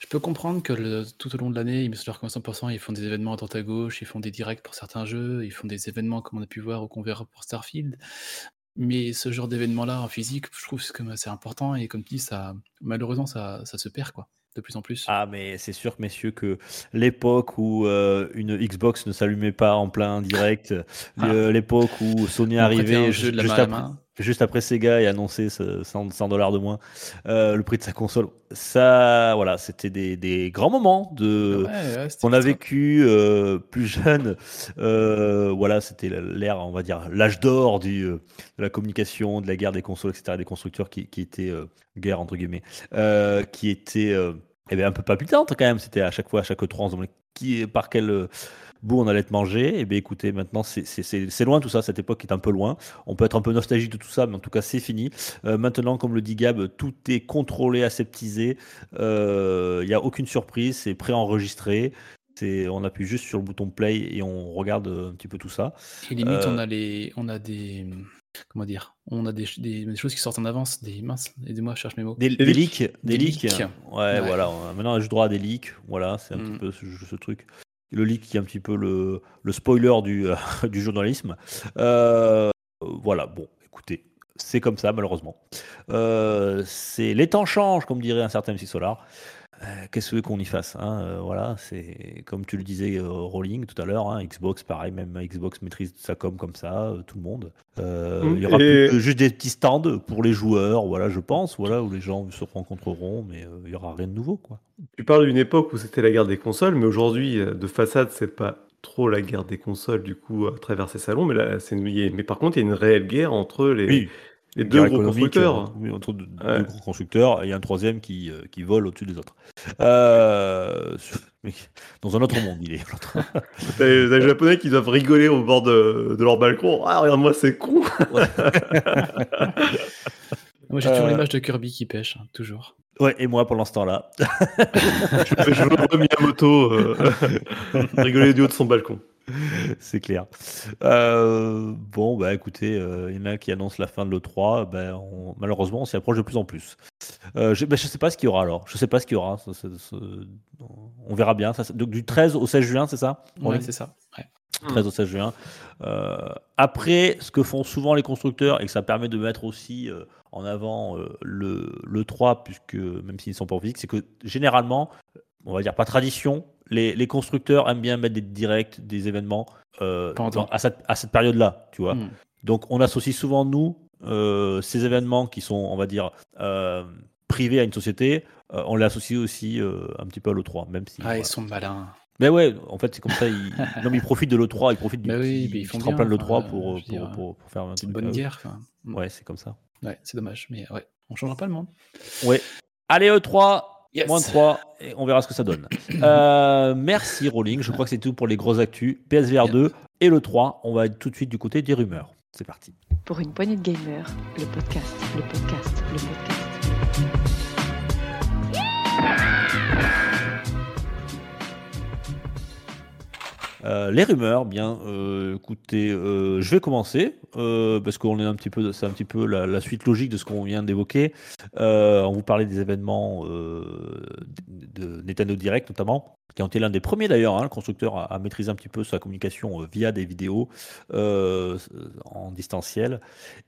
Je peux comprendre que tout au long de l'année, ils maîtrisent leur com à 100%, ils font des événements à droite à gauche, ils font des directs pour certains jeux, ils font des événements comme on a pu voir ou qu'on verra pour Starfield. Mais ce genre d'événement-là en physique, je trouve que c'est important et comme tu dis, malheureusement, ça, ça se perd, quoi, de plus en plus. Ah, mais c'est sûr, messieurs, que l'époque où euh, une Xbox ne s'allumait pas en plein direct, Ah. l'époque où Sony On arrivait de la juste, après, juste après Sega et annonçait ce 100 100 dollars de moins, euh, le prix de sa console, ça, voilà, c'était des, des grands moments de, Ouais, ouais, c'était qu'on a vécu euh, plus jeune. Voilà, c'était l'ère, on va dire, l'âge d'or du, de la communication, de la guerre des consoles, etc., des constructeurs qui, qui étaient, guerre entre guillemets, qui étaient euh, eh bien, un peu palpitantes quand même. C'était à chaque fois, à chaque 3 on se demandait qui, par quel euh, bout on allait être mangé. Et bien écoutez, maintenant, c'est- loin tout ça, cette époque est un peu loin. On peut être un peu nostalgique de tout ça, mais en tout cas, c'est fini. Euh, maintenant, comme le dit Gab, tout est contrôlé, aseptisé. Euh, Il n'y a aucune surprise, c'est préenregistré. On appuie juste sur le bouton play et on regarde euh, un petit peu tout ça. Et limite, Euh, on a les, on a des, comment dire, on a des, des, des choses qui sortent en avance, des minces. Aidez-moi, je cherche mes mots. Des, des leaks. des leaks. leaks. Ouais, Ouais. voilà. Maintenant, on a juste droit à des leaks. Voilà, c'est un Mm. petit peu ce, ce truc. Le leak qui est un petit peu le, le spoiler du, [laughs] du journalisme. Euh, voilà, bon, écoutez, c'est comme ça, malheureusement. Euh, c'est les temps changent, comme dirait un certain MC Solar. Euh, Qu'est-ce que qu'on y fasse hein Euh, Voilà, c'est comme tu le disais, euh, Rolling tout à l'heure. hein, Xbox, pareil, même Xbox maîtrise sa com comme ça, tout le monde. Mm, Il y aura et- plus que juste des petits stands pour les joueurs, voilà, je pense, voilà, où les gens se rencontreront, mais il y aura rien de nouveau, quoi. Tu parles d'une époque où c'était la guerre des consoles, mais aujourd'hui, de façade, c'est pas trop la guerre des consoles, du coup, à travers ces salons, mais là, c'est mais par contre, il y a une réelle guerre entre les, Oui, les deux gros constructeurs. euh, oui, entre deux, deux Ouais. gros constructeurs et un troisième qui, euh, qui vole au-dessus des autres. Euh, [laughs] dans un autre monde, il est. [laughs] T'as les Japonais qui doivent rigoler au bord de, de leur balcon. Ah, regarde-moi, c'est con! [laughs] Moi, j'ai toujours Euh, l'image de Kirby qui pêche, hein, toujours. ouais, et moi, pendant ce temps-là, je je vois Miyamoto euh, rigoler du haut de son balcon. [laughs] c'est clair. Euh, bon, bah écoutez, euh, il y en a qui annoncent la fin de l'E3. Ben, on- malheureusement, on s'y approche de plus en plus. Euh, je ne sais pas ce qu'il y aura alors. Je sais pas ce qu'il y aura. Ça, ça, ça- on verra bien. Ça, donc, du 13 au 16 juin, c'est ça Ouais, Oui. c'est ça. Ouais. 13 au 16 juin. Euh, après, ce que font souvent les constructeurs, et que ça permet de mettre aussi euh, en avant euh, le, le 3, puisque même s'ils ne sont pas en physique, c'est que généralement, on va dire pas tradition, les, les constructeurs aiment bien mettre des directs, des événements euh, dans- à cette, à cette période-là, tu vois. Hmm. Donc on associe souvent, nous, euh, ces événements qui sont, on va dire, euh, privés à une société, on les associe aussi un petit peu à l'E3, même si... Ah, voilà. ils sont malins. Mais ouais, en fait, c'est comme ça. Ils, [laughs] non, mais ils profitent de l'E3, ils profitent du Bah oui, mais ils font petit bien, tremplin de enfin, l'E3 pour, je veux pour, dire, pour, pour faire une bonne guerre. enfin. Ouais, c'est comme ça. Ouais, c'est dommage, mais ouais, on changera pas le monde. Ouais. Allez, E3, Yes. Moins de 3, et on verra ce que ça donne. [clears throat] Euh, merci Rolling, je crois que c'est tout pour les gros actus. PSVR 2 et le 3, on va être tout de suite du côté des rumeurs. C'est parti. Pour une poignée de gamers, le podcast, le podcast, le podcast. Euh, les rumeurs, bien, euh, écoutez, euh, je vais commencer euh, parce qu'on est un petit peu, c'est un petit peu la, suite logique de ce qu'on vient d'évoquer. On vous parlait des événements de, Nintendo Direct notamment, qui ont été l'un des premiers d'ailleurs, hein, le constructeur à, maîtriser un petit peu sa communication via des vidéos en distanciel.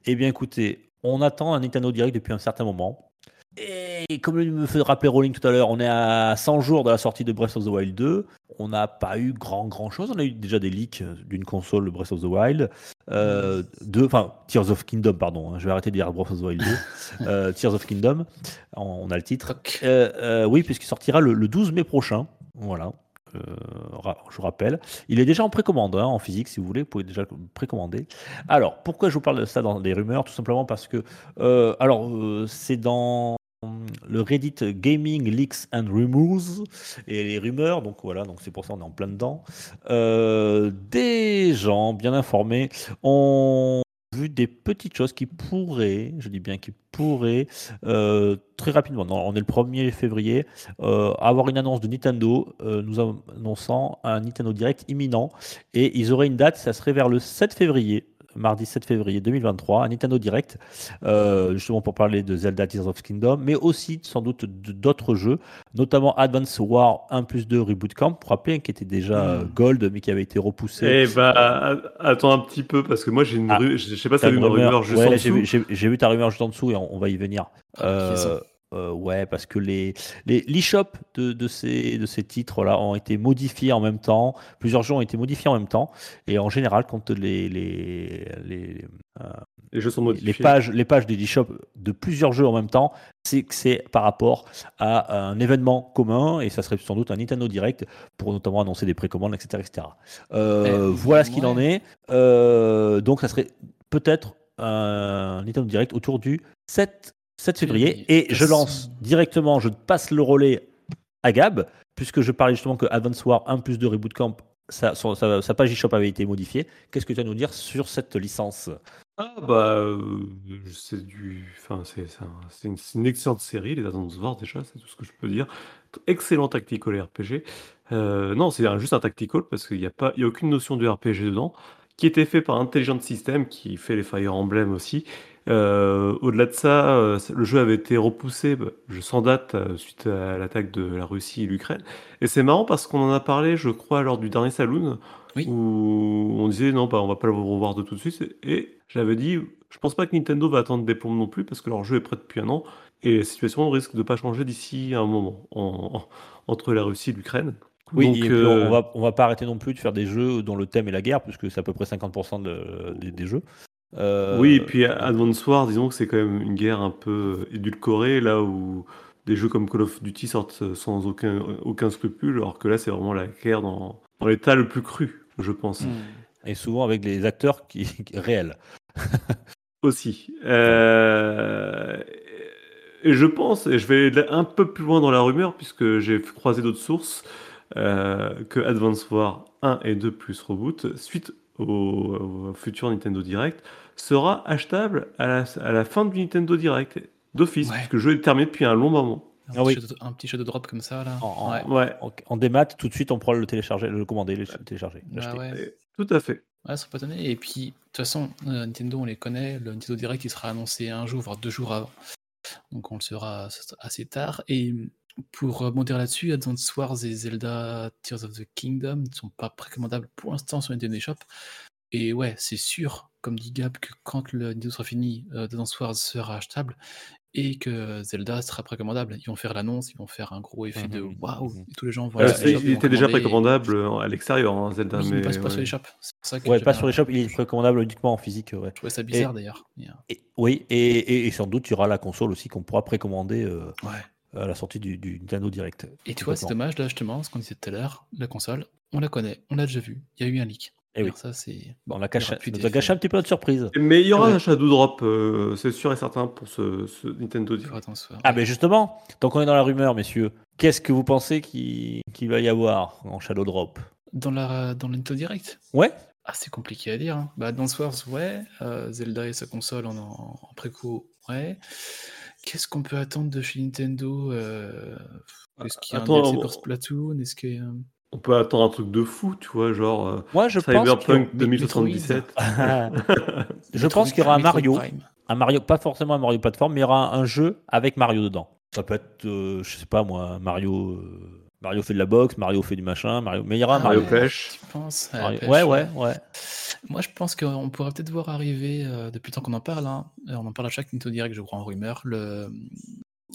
Eh bien, écoutez, on attend un Nintendo Direct depuis un certain moment. Et comme il me fait rappeler Rolling tout à l'heure, on est à 100 jours de la sortie de Breath of the Wild 2. On n'a pas eu grand grand chose. On a eu déjà des leaks d'une console de Breath of the Wild. Euh, de, enfin, Tears of Kingdom, pardon. hein, je vais arrêter de dire Breath of the Wild 2. [laughs] Euh, Tears of Kingdom, on, a le titre. Euh, euh, oui, puisqu'il sortira le, le 12 mai prochain. Voilà. Euh, je vous rappelle. Il est déjà en précommande, hein, en physique, si vous voulez. Vous pouvez déjà précommander. Alors, pourquoi je vous parle de ça dans les rumeurs? Tout simplement parce que, euh, alors, euh, c'est dans le Reddit Gaming Leaks and Rumors et les rumeurs. Donc voilà, donc c'est pour ça qu'on est en plein dedans. Euh, des gens bien informés ont vu des petites choses qui pourraient, je dis bien qui pourraient, euh, très rapidement, non, on est le 1er février, euh, avoir une annonce de Nintendo nous annonçant un Nintendo Direct imminent. Et ils auraient une date, ça serait vers le 7 février, mardi 7 février 2023, un Nintendo Direct, euh, justement pour parler de Zelda Tears of Kingdom, mais aussi sans doute d'autres jeux, notamment Advance War 1 plus 2 Reboot Camp, pour rappeler, qui était déjà euh, Gold, mais qui avait été repoussé. Eh bah, attends un petit peu, parce que moi j'ai une Ah. ru- je je sais pas si T'as vu ma rumeur. rumeur juste Ouais, en dessous. j'ai- vu ta rumeur juste en dessous et on, on va y venir. Euh, euh, ouais, parce que les les l'eShop de, de ces de ces titres-là ont été modifiés en même temps. Plusieurs jeux ont été modifiés en même temps. Et en général, quand les les les, Les jeux sont les modifiés. pages les pages des eShop de plusieurs jeux en même temps, c'est que c'est par rapport à un événement commun et ça serait sans doute un Nintendo Direct pour notamment annoncer des précommandes, etc., etc. Euh, Eh, voilà ce qu'il en est. Euh, donc ça serait peut-être un Nintendo Direct autour du 7, 7 février. Et je lance directement, je passe le relais à Gab, puisque je parlais justement que Advance War 1 plus 2 Reboot Camp, sa, son- sa- sa page eShop avait été modifiée. Qu'est-ce que tu vas nous dire sur cette licence? Ah bah, euh, c'est du, enfin c'est c'est un- c'est une, une excellente série, les Advance Wars déjà, c'est tout ce que je peux dire. Excellent tactical RPG. Euh, non, c'est juste un tactical parce qu'il n'y a pas, il y a aucune notion de RPG dedans, qui était fait par Intelligent System, qui fait les Fire Emblem aussi. Euh, au-delà de ça, euh, le jeu avait été repoussé, bah, je sans date, euh, suite à l'attaque de la Russie et l'Ukraine. Et c'est marrant parce qu'on en a parlé, je crois, lors du dernier Saloon, Oui. où on disait non, bah, on va pas le revoir de tout de suite. Et j'avais dit, je pense pas que Nintendo va attendre des plombes non plus parce que leur jeu est prêt depuis un an et la situation risque de pas changer d'ici un moment en- en- entre la Russie et l'Ukraine. Oui, Donc, et puis euh, on va, on va pas arrêter non plus de faire des jeux dont le thème est la guerre, puisque c'est à peu près 50% de- des, des jeux. Euh, Oui, et puis Advance War, disons que c'est quand même une guerre un peu édulcorée, là où des jeux comme Call of Duty sortent sans aucun, aucun scrupule, alors que là, c'est vraiment la guerre dans, dans l'état le plus cru, je pense. Hmm. Et souvent avec les acteurs qui, [laughs] réels. [laughs] Aussi. Euh, Et je pense, et je vais aller un peu plus loin dans la rumeur, puisque j'ai croisé d'autres sources, euh, que Advance War 1 et 2 plus Reboot, suite au, au futur Nintendo Direct, sera achetable à la, à la fin du Nintendo Direct, d'office, Ouais. puisque le jeu est terminé depuis un long moment. Un, Ah oui. petit jeu de, un petit jeu de drop comme ça, là. En- en- ouais. Ouais, En, en démat, tout de suite, on pourra le télécharger, le commander, le télécharger. Bah l'acheter. ouais. et- tout à fait. Ouais, ça pas étonné. Et puis, de toute façon, euh, Nintendo, on les connaît. Le Nintendo Direct, il sera annoncé un jour, voire deux jours avant. Donc, on le saura assez tard. Et pour rebondir là-dessus, Advance Wars et Zelda Tears of the Kingdom ne sont pas précommandables pour l'instant sur Nintendo Shop. Et ouais, c'est sûr, comme dit Gab, que quand le Nintendo sera fini, euh, Advance Wars sera achetable et que Zelda sera précommandable. Ils vont faire l'annonce, ils vont faire un gros effet de Mhm, waouh, mhm. tous les gens vont Euh, aller il était déjà précommandable euh, à l'extérieur, hein, Zelda, Oui, mais mais pas, pas sur les shops. Ça que Ouais, pas sur les shops, il est précommandable uniquement en physique. Ouais. Je trouvais ça bizarre d'ailleurs. euh, Et, oui, et, et- et sans doute, il y aura la console aussi qu'on pourra précommander euh, Ouais. À la sortie du, du Nintendo Direct. Et tu vois, c'est dommage, là, justement, ce qu'on disait tout à l'heure, la console, on la connaît, on l'a déjà vu, il y a eu un leak. Eh oui. Ça, c'est. On bon, caché, on nous a d'effets. gâché un petit peu notre surprise. Mais il y aura Ouais. un Shadow Drop, euh, c'est sûr et certain pour ce, ce Nintendo Direct. attendre ce soir. Ah, ben justement, tant qu'on est dans la rumeur, messieurs, qu'est-ce que vous pensez qu'il qu'il va y avoir en Shadow Drop? Dans, la, dans le Nintendo Direct? Ouais Ah, c'est compliqué à dire. Hein. Bah, Dance Wars, ouais. Euh, Zelda et sa console en, en, en préco, ouais. Qu'est-ce qu'on peut attendre de chez Nintendo euh, Est-ce qu'il y a Attends, un DLC pour Splatoon Est-ce y a... On peut attendre un truc de fou, tu vois, genre euh, Moi, je pense Cyberpunk que- 2077. [laughs] je pense qu'il y aura un Mario, un Mario, pas forcément un Mario plateforme, mais il y aura un jeu avec Mario dedans. Ça peut être, euh, je sais pas moi, Mario, euh, Mario fait de la boxe, Mario fait du machin, Mario, mais il y aura un Ah Mario. Pêche. Tu penses à Mario- Pêche, Ouais, ouais, ouais. Moi, je pense qu'on pourrait peut-être voir arriver, euh, depuis le temps qu'on en parle, hein, euh, on en parle à chaque Nintendo Direct, je crois, en rumeur, le,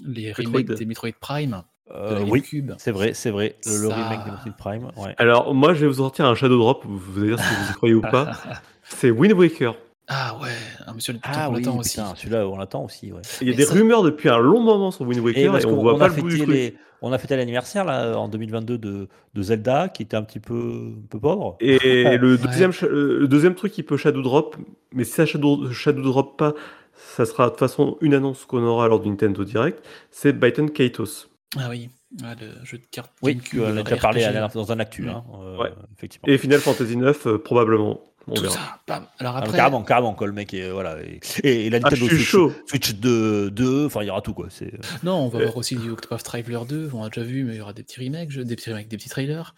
les Metroid. remakes des Metroid Prime, Euh, oui, c'est vrai, c'est vrai. Le, remake de Metroid Prime, ouais. Alors, moi, je vais vous sortir un Shadow Drop, vous vous allez dire si vous y croyez ou pas. [laughs] C'est Wind Waker. Ah ouais, un monsieur le Ah on oui, l'attend aussi. putain, celui-là, on l'attend aussi, ouais. Il y a Mais des ça- rumeurs depuis un long moment sur Wind Et Waker parce et, on qu'on voit on pas a le bout du fêté truc. les- on a fêté l'anniversaire là en 2022 de, de Zelda qui était un petit peu, un peu pauvre. Et [laughs] le, Ouais. deuxième, cha- euh, le deuxième truc qui peut Shadow Drop, mais si ça Shadow, Shadow Drop pas, ça sera de toute façon une annonce qu'on aura lors du Nintendo Direct, c'est Byton Kaitos. Ah oui, ouais, le jeu de cartes Oui, en as le déjà parlé à dans un actu, hein, euh, Ouais. effectivement. Et Final Fantasy 9, probablement. On Tout verra. ça, bam. Alors Ah, après, carrément, carrément, quoi, le mec est, voilà. Et, et- et la Ah, Nintendo suis Switch, chaud. Switch 2, 2, enfin il y aura tout quoi. C'est non, on va Euh. voir aussi du Octopath Traveler 2, on a déjà vu, mais il y aura des petits remakes, des petits remakes, des petits trailers.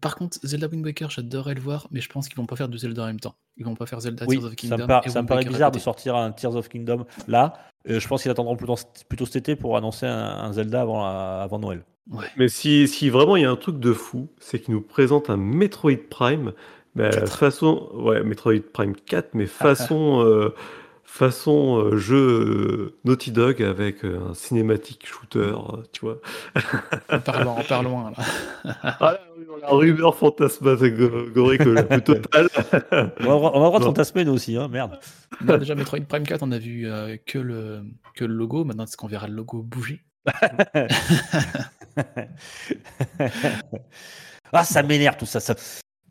Par contre, Zelda Wind Waker, j'adorerais le voir, mais je pense qu'ils vont pas faire deux Zelda en même temps. Ils vont pas faire Zelda oui, Tears of ça Kingdom me, par- et ça me paraît bizarre de sortir un Tears of Kingdom là. Euh, je pense qu'ils attendront plutôt, plutôt cet été pour annoncer un, un Zelda avant, la- avant Noël. Ouais. Mais si, si vraiment il y a un truc de fou, c'est qu'il nous présente un Metroid Prime, mais Quatre. façon, ouais, Metroid Prime 4, mais façon, euh, façon euh, jeu euh, Naughty Dog avec un cinématique shooter, tu vois. On part loin, on part loin, là. Ah on la rumeur fantasmagorique la plus totale. On a, on a le droit de Non. fantasmer nous aussi, hein, merde. Non, déjà, Metroid Prime 4, on a vu euh, que, le, que le logo. Maintenant, est-ce qu'on verra le logo bouger? [laughs] Ah, ça m'énerve tout ça, ça.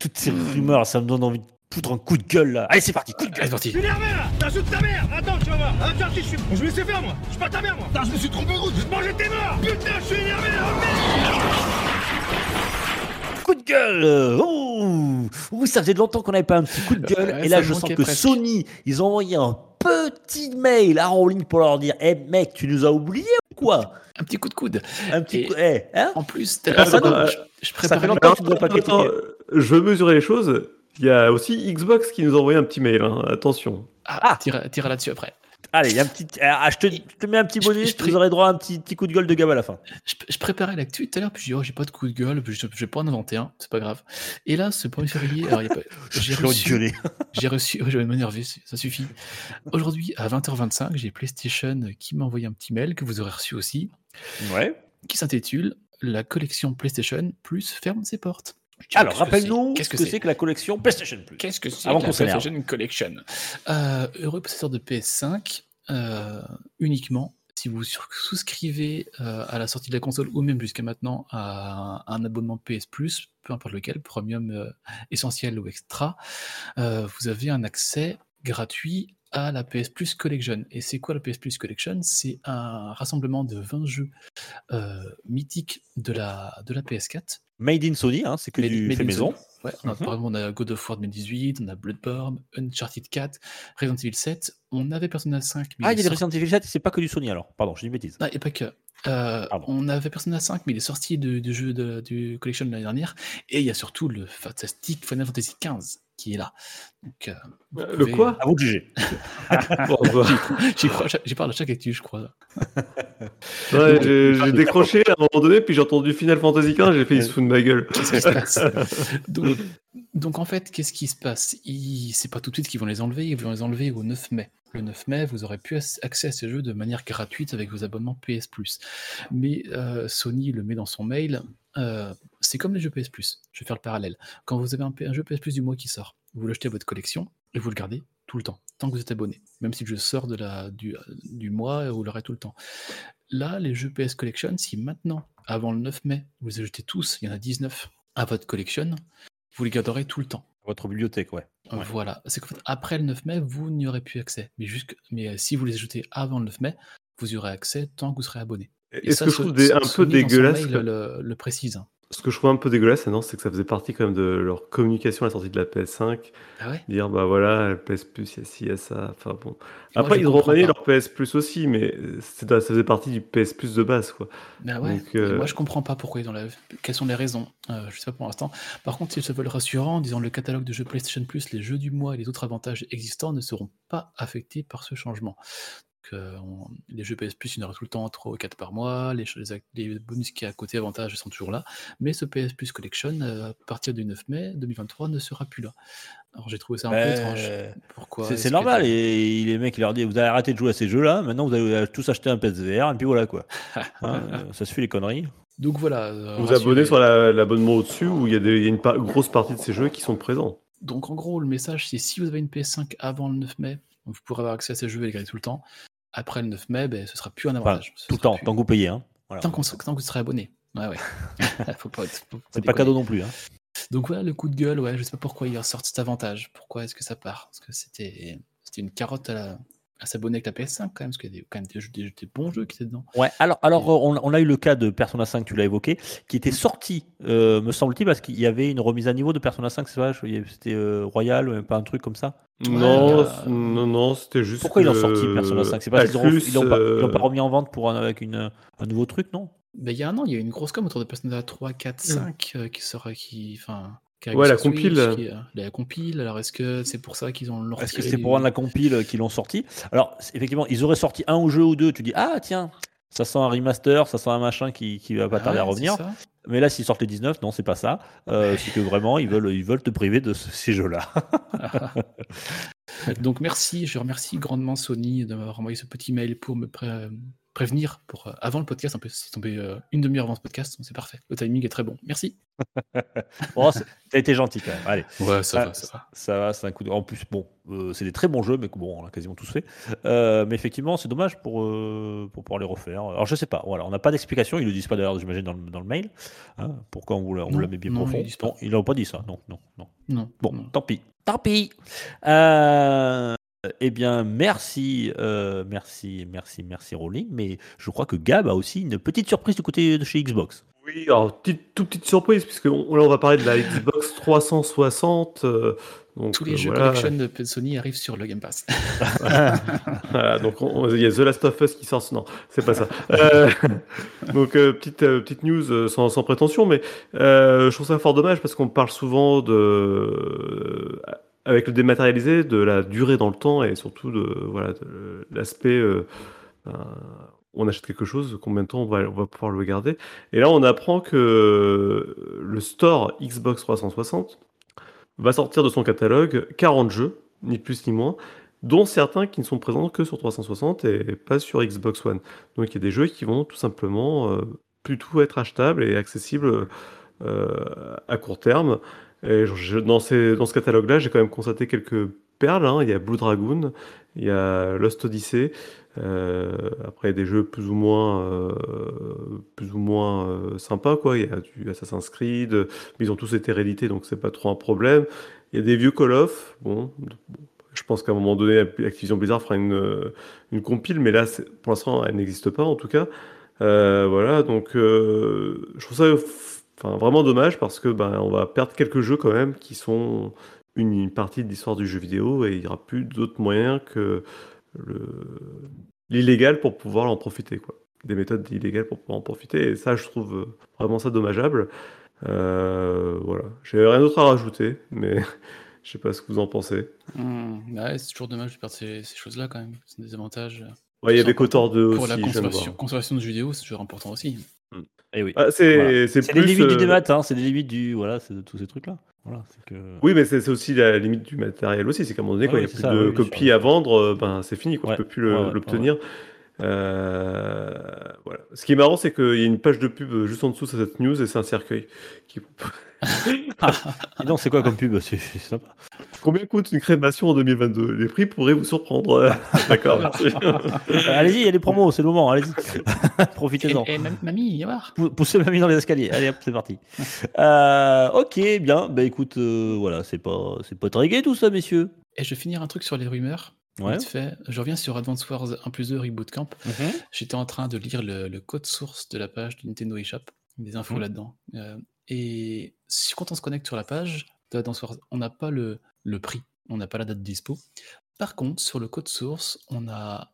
Toutes ces rumeurs, ça me donne envie de foutre un coup de gueule là. Allez, c'est parti, coup de Allez, gueule. c'est parti. énervé là T'insultes ta mère Attends, tu vas voir Attends, qui je suis Je me laissais faire moi Je suis pas ta mère moi Putain, je me suis trompé de route Je mangeais tes morts Putain, je suis énervé là Coup de gueule euh, oh Oui, ça faisait longtemps qu'on n'avait pas un petit coup de gueule. Ouais, et là, je sens que presque. Sony, ils ont envoyé un petit mail à Rowling pour leur dire Eh mec, tu nous as oubliés ou quoi? Un petit coup de coude. Un petit Et- coup. Eh, hein? En plus, Ah, ça, non, je, je Ça prépare longtemps que tu pas attends, je veux mesurer les choses. Il y a aussi Xbox qui nous a envoyé un petit mail. hein. Attention. Ah, tire, tire là-dessus après. Allez, il y a un petit. Ah, je, te, je te mets un petit Je- bonus, je- vous aurez droit à un petit, petit coup de gueule de Gab à la fin. Je, je préparais l'actu tout à l'heure, puis j'ai dit, oh, j'ai pas de coup de gueule, puis je, je vais pas en inventer un, c'est pas grave. Et là, ce 1er février, alors, y a pas- [laughs] j'ai reçu, [laughs] j'ai reçu, ouais, je vais m'énerver, ça suffit. Aujourd'hui, à 20h25, j'ai PlayStation qui m'a envoyé un petit mail que vous aurez reçu aussi, Ouais. qui s'intitule La collection PlayStation Plus ferme ses portes. Alors, que rappelle-nous c'est ce que c'est que la collection PlayStation Plus. Qu'est-ce que c'est Avant que qu'on la. PlayStation Collection Euh, Heureux possesseur de PS5, euh, uniquement si vous souscrivez euh, à la sortie de la console ou même jusqu'à maintenant à un abonnement PS Plus, peu importe lequel, premium, essentiel ou extra, vous avez un accès gratuit à la PS Plus Collection. Et c'est quoi la PS Plus Collection? C'est un rassemblement de 20 jeux euh, mythiques de la, de la PS4 Made in Sony, hein, c'est que Made- du Made fait maison. Ouais, on a, Mhm. par exemple, on a God of War 2018, on a Bloodborne, Uncharted 4, Resident Evil 7, on avait Persona 5. mais Ah, il y a des Resident Evil 7, c'est pas que du Sony alors. Pardon, je dis une bêtise. Ah, et pas que. Euh, on avait Persona 5, mais il est sorti du jeu de, du Collection de l'année dernière. Et il y a surtout le fantastique Final Fantasy XV qui est là. Donc, euh, vous Le pouvez- quoi À vous de juger. [laughs] Bon, J'y crois, j'y parle à chaque actu, je crois. ouais, J'ai j'ai décroché à un moment donné, puis j'ai entendu Final Fantasy XV, j'ai fait il se fout de ma gueule. Qu'est-ce qui se passe? [laughs] Donc, donc, en fait, qu'est-ce qui se passe? Il- C'est pas tout de suite qu'ils vont les enlever, ils vont les enlever au 9 mai. Le 9 mai, vous aurez pu ac- accès à ces jeux de manière gratuite avec vos abonnements PS Plus. Mais euh, Sony le met dans son mail. Euh, c'est comme les jeux PS Plus. Je vais faire le parallèle. Quand vous avez un, jeu PS Plus du mois qui sort, vous l'achetez à votre collection et vous le gardez tout le temps, tant que vous êtes abonné. Même si le jeu sort de la, du, du mois, vous l'aurez tout le temps. Là, les jeux PS Collection, si maintenant, avant le 9 mai, vous les ajoutez tous, il y en a 19 à votre collection, vous les garderez tout le temps. Votre bibliothèque, ouais. Euh, Ouais. Voilà. C'est qu'en fait, après le 9 mai, vous n'y aurez plus accès. Mais. Mais euh, si vous les ajoutez avant le 9 mai, vous y aurez accès tant que vous serez abonné. Et Est-ce ça, que je ce- trouve des- ce- un peu dégueulasse mail, que- le, le précise. Ce que je trouve un peu dégueulasse, non, c'est que ça faisait partie quand même de leur communication à la sortie de la PS5. Ah ouais? Dire, bah voilà, la PS Plus, il y a ci, il y a ça. Enfin bon. Moi, Après, ils ont remanié leur PS Plus aussi, mais ça faisait partie du PS Plus de base, quoi. Bah ouais, Donc, euh, moi je comprends pas pourquoi ils ont la... quelles sont les raisons. Euh, je sais pas pour l'instant. Par contre, s'ils se veulent rassurants, en disant le catalogue de jeux PlayStation Plus, les jeux du mois et les autres avantages existants ne seront pas affectés par ce changement. Donc, on- Les jeux PS Plus, il y en aura tout le temps 3 ou 4 par mois. Les, bonus qui est à côté avantages sont toujours là. Mais ce PS Plus Collection, euh, à partir du 9 mai 2023, ne sera plus là. Alors j'ai trouvé ça un peu étrange. Euh, Pourquoi c'est que- normal. Et les mecs, ils leur disent Vous allez arrêter de jouer à ces jeux-là. Maintenant, vous allez tous acheter un PSVR. Et puis voilà, quoi. [laughs] Hein, euh, ça se fait les conneries. Donc voilà. euh, Vous rassurez- abonnez sur la- l'abonnement au-dessus où il y a, des- il y a une par- grosse partie de ces jeux qui sont présents. Donc en gros, le message, c'est si vous avez une PS5 avant le 9 mai, vous pourrez avoir accès à ces jeux et les garder tout le temps. Après le 9 mai, ben, ce sera plus un avantage. Tout le temps, plus- tant que vous payez. Hein. Voilà. tant, qu'on se- tant que vous serez abonné. Ouais, ouais. [laughs] faut pas, faut- C'est pas cadeau non plus. Hein. Donc voilà le coup de gueule, ouais, je sais pas pourquoi ils ressortent cet avantage. Pourquoi est-ce que ça part? Parce que c'était c'était une carotte à, la- à s'abonner avec la PS5 quand même, parce qu'il y a des- quand même des, jeux- des- des bons jeux qui étaient dedans. Ouais, alors, alors on, on a eu le cas de Persona 5, tu l'as évoqué, qui était sorti, euh, me semble-t-il, parce qu'il y avait une remise à niveau de Persona 5, c'est vrai, je- c'était euh, Royal, euh, pas un truc comme ça. non, euh, non, non, c'était juste. Pourquoi ils l'ont sorti Persona 5 C'est parce qu'ils l'ont pas, ils l'ont pas euh, remis en vente pour un, avec une, un nouveau truc, non? Ben, il y a un an, il y a eu une grosse com autour de Persona 3, 4, 5 euh, qui sera qui. Enfin. Ouais, la Switch, compile. qui est- la compile, alors est-ce que c'est pour ça qu'ils ont leur Est-ce que c'est pour rendre la compile qu'ils l'ont sorti? Alors, effectivement, ils auraient sorti un ou jeu ou deux, tu dis, ah tiens, ça sent un remaster, ça sent un machin qui, qui va pas tarder à revenir. Mais là, s'ils sortent les 19, non, c'est pas ça. Euh, c'est que vraiment, ils veulent, ils veulent te priver de ce- ces jeux-là. [laughs] Donc merci, je remercie grandement Sony d'avoir envoyé ce petit mail pour me pré- prévenir pour euh, avant le podcast. En plus, c'est tombé euh, une demi-heure avant ce podcast, c'est parfait. Le timing est très bon. Merci. [laughs] Bon, t'as été gentil quand même. Allez. Ouais, ça va, Ça va, c'est un coup de... En plus, bon, euh, c'est des très bons jeux, mais bon, on l'a quasiment tous fait. Euh, mais effectivement, c'est dommage pour, euh, pour pouvoir les refaire. Alors, je sais pas, voilà, on n'a pas d'explication. Ils le disent pas d'ailleurs, j'imagine, dans le, dans le mail. Hein, pourquoi on vous l'a on vous Non, l'a mis bien non, profond ils l'ont pas dit ça. Non, non, non. Non. Bon, non. tant pis. Tant pis. Euh, eh bien, merci, euh, merci, merci, merci Rolling. Mais je crois que Gab a aussi une petite surprise du côté de chez Xbox. Oui, alors, petite, toute petite surprise, puisque on- là, on va parler de la Xbox 360. euh, donc, Tous les euh, jeux voilà. collection de Sony arrivent sur le Game Pass. [laughs] Voilà, donc on- on- il y a The Last of Us qui sort. Non, c'est pas ça. [laughs] Euh, donc euh, petite euh, petite news sans, sans prétention, mais euh, je trouve ça fort dommage parce qu'on parle souvent de euh, avec le dématérialisé de la durée dans le temps et surtout de voilà de l'aspect euh, euh, on achète quelque chose, combien de temps on va, on va pouvoir le garder. Et là, on apprend que le store Xbox 360 va sortir de son catalogue 40 jeux, ni plus ni moins, dont certains qui ne sont présents que sur 360 et pas sur Xbox One. Donc il y a des jeux qui vont tout simplement euh, plutôt être achetables et accessibles euh, à court terme. Dans, ce catalogue-là, j'ai quand même constaté quelques perles. hein. Il y a Blue Dragoon, il y a Lost Odyssey. euh, après, des jeux plus ou moins, euh, plus ou moins euh, sympas. Il y a du Assassin's Creed, mais ils ont tous été réédités, donc c'est pas trop un problème. Il y a des vieux Call of. Bon, je pense qu'à un moment donné, Activision Blizzard fera une, une compile, mais là, pour l'instant, elle n'existe pas en tout cas. Voilà, donc je trouve ça enfin, vraiment dommage parce que ben, on va perdre quelques jeux quand même qui sont une, une partie de l'histoire du jeu vidéo et il n'y aura plus d'autres moyens que le- l'illégal pour pouvoir en profiter. Quoi. Des méthodes illégales pour pouvoir en profiter. Et ça, je trouve vraiment ça dommageable. Euh, voilà. J'ai rien d'autre à rajouter, mais [laughs] je sais pas ce que vous en pensez. Ouais, c'est toujours dommage de perdre ces, ces choses-là quand même. C'est des avantages. euh, Ouais, il y avait. Kotor 2 Pour aussi. la de voir. consommation, consommation de jeux vidéo, c'est toujours important aussi. Eh oui. Ah, c'est Voilà. c'est C'est les limites du euh, démat, hein, c'est les limites du. Voilà, c'est de tous ces trucs-là. Voilà, c'est que. Oui, mais c'est c'est aussi la limite du matériel aussi. C'est qu'à un moment donné, Ouais, quand il n'y a plus ça, de oui, copies sûr. à vendre, euh, ben, c'est fini, quoi. Ouais, Tu peux plus le- ouais, ouais, l'obtenir. Euh, voilà. Ce qui est marrant, c'est qu'il y a une page de pub juste en dessous de cette news et c'est un cercueil. Qui... [laughs] Donc, c'est quoi comme pub? C'est sympa. Combien coûte une crémation en 2022 Les prix pourraient vous surprendre. [laughs] D'accord, merci. Euh, allez-y, il y a des promos, c'est le moment, allez-y. [laughs] Profitez-en. Et, et mam- mamie, viens voir. Pou- Poussez mamie dans les escaliers. Allez hop, c'est parti. Euh, ok, bien. Bah écoute, euh, voilà, c'est pas, c'est pas très gai tout ça, messieurs. Et je vais finir un truc sur les rumeurs. Ouais. Fait. Je reviens sur Advance Wars 1 plus 2 Reboot Camp. J'étais en train de lire le, le code source de la page du Nintendo eShop, des infos Mhm. là-dedans. Euh, et si, quand on se connecte sur la page on n'a pas le, le prix, on n'a pas la date de dispo. Par contre, sur le code source, on a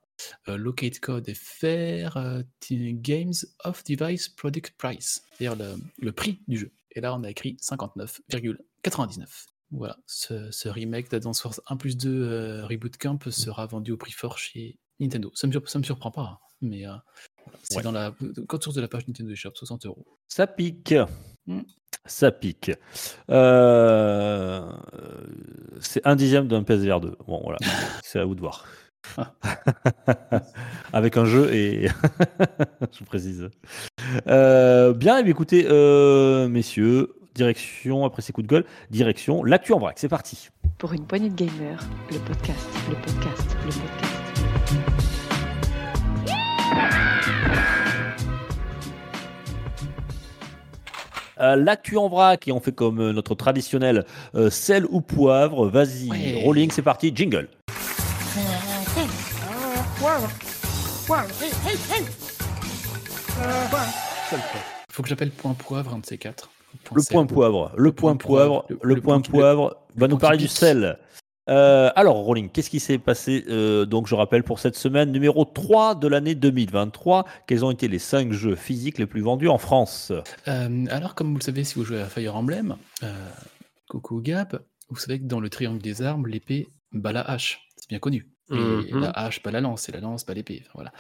euh, locate code et faire euh, games of device product price, c'est-à-dire le, le prix du jeu. Et là, on a écrit 59,99. Voilà, ce, ce remake d'Advance Wars 1 plus 2 euh, Reboot Camp sera vendu au prix fort chez Nintendo. Ça me, sur- ça me surprend pas, hein, mais euh, c'est Ouais. dans la code source de la page Nintendo eShop, 60 euros. Ça pique. Mm. Ça pique. Euh, c'est un dixième d'un PSVR 2. Bon, voilà. [laughs] c'est à vous de voir. [laughs] Avec un jeu et. [laughs] Je vous précise. Euh, bien, eh bien, écoutez, euh, messieurs, direction, après ces coups de gueule, direction l'actu en vrac. C'est parti. Pour une poignée de gamers, le podcast, le podcast, le podcast. Euh, l'actu en vrac, et on fait comme euh, notre traditionnel euh, sel ou poivre. Vas-y, Ouais. rolling, c'est parti, jingle. Faut que j'appelle point poivre, un de ces quatre. Le point poivre, le point poivre, le- point poivre va nous parler du sel. Euh, alors, Rolling, qu'est-ce qui s'est passé euh, Donc, je rappelle pour cette semaine numéro 3 de l'année 2023, quels ont été les 5 jeux physiques les plus vendus en France? Euh, alors, comme vous le savez, si vous jouez à Fire Emblem, euh, coucou Gab, vous savez que dans le triangle des armes, l'épée bat la hache. C'est bien connu. Et Mhm. la hache bat la lance, et la lance bat l'épée. Enfin, voilà.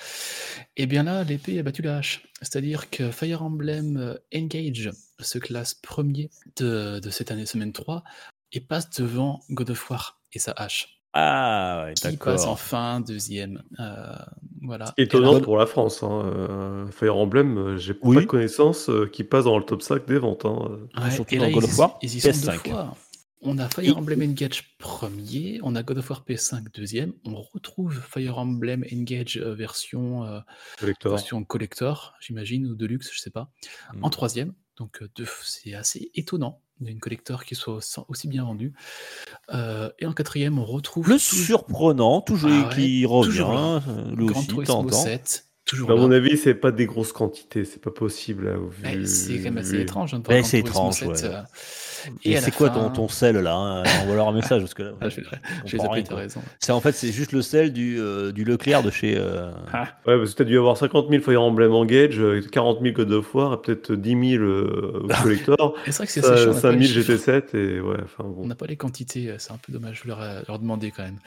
Et bien là, l'épée a battu la hache. C'est-à-dire que Fire Emblem Engage se classe premier de, de cette année, semaine 3, et passe devant God of War et sa hache. Ah, ouais, Qui passe enfin deuxième. Euh, voilà. Étonnant pour la France. Hein. euh, Fire Emblem, euh, j'ai Oui. pas de connaissance euh, qui passe dans le top 5 des ventes. hein. Ouais, surtout et dans là, God ils, of War, ils y sont deux PS5. fois. On a Fire Et- Emblem Engage premier, on a God of War PS5 deuxième, on retrouve Fire Emblem Engage version, euh, Collector. version collector, j'imagine, ou deluxe, je sais pas, Mm. en troisième. Donc deux- c'est assez étonnant d'une collector qui soit aussi- bien vendue. Euh, et en quatrième, on retrouve Le surprenant, toujours Ah ouais, qui revient, toujours là. euh, lui Gran aussi, de Turismo temps en temps. 7, toujours À là. mon avis, c'est pas des grosses quantités, c'est pas possible. Ouais, vu- c'est quand même assez vu- étrange. hein, c'est étrange, Turismo 7, ouais. euh, Et à c'est quoi fin- ton, ton sel là hein? Envoie leur un message parce que là, [laughs] Ah, je je les t'as raison. C'est en fait c'est juste le sel du, euh, du Leclerc de chez. euh, [laughs] Ouais, parce que t'as dû avoir 50 000 Fire Emblem Engage, euh, 40 000 God of War, et peut-être 10 000 euh, Collector, [laughs] c'est vrai que c'est on pas 5 les 000 chiffres. GT7, et ouais, enfin On bon. n'a pas les quantités, c'est un peu dommage, je leur, ai- leur demander quand même.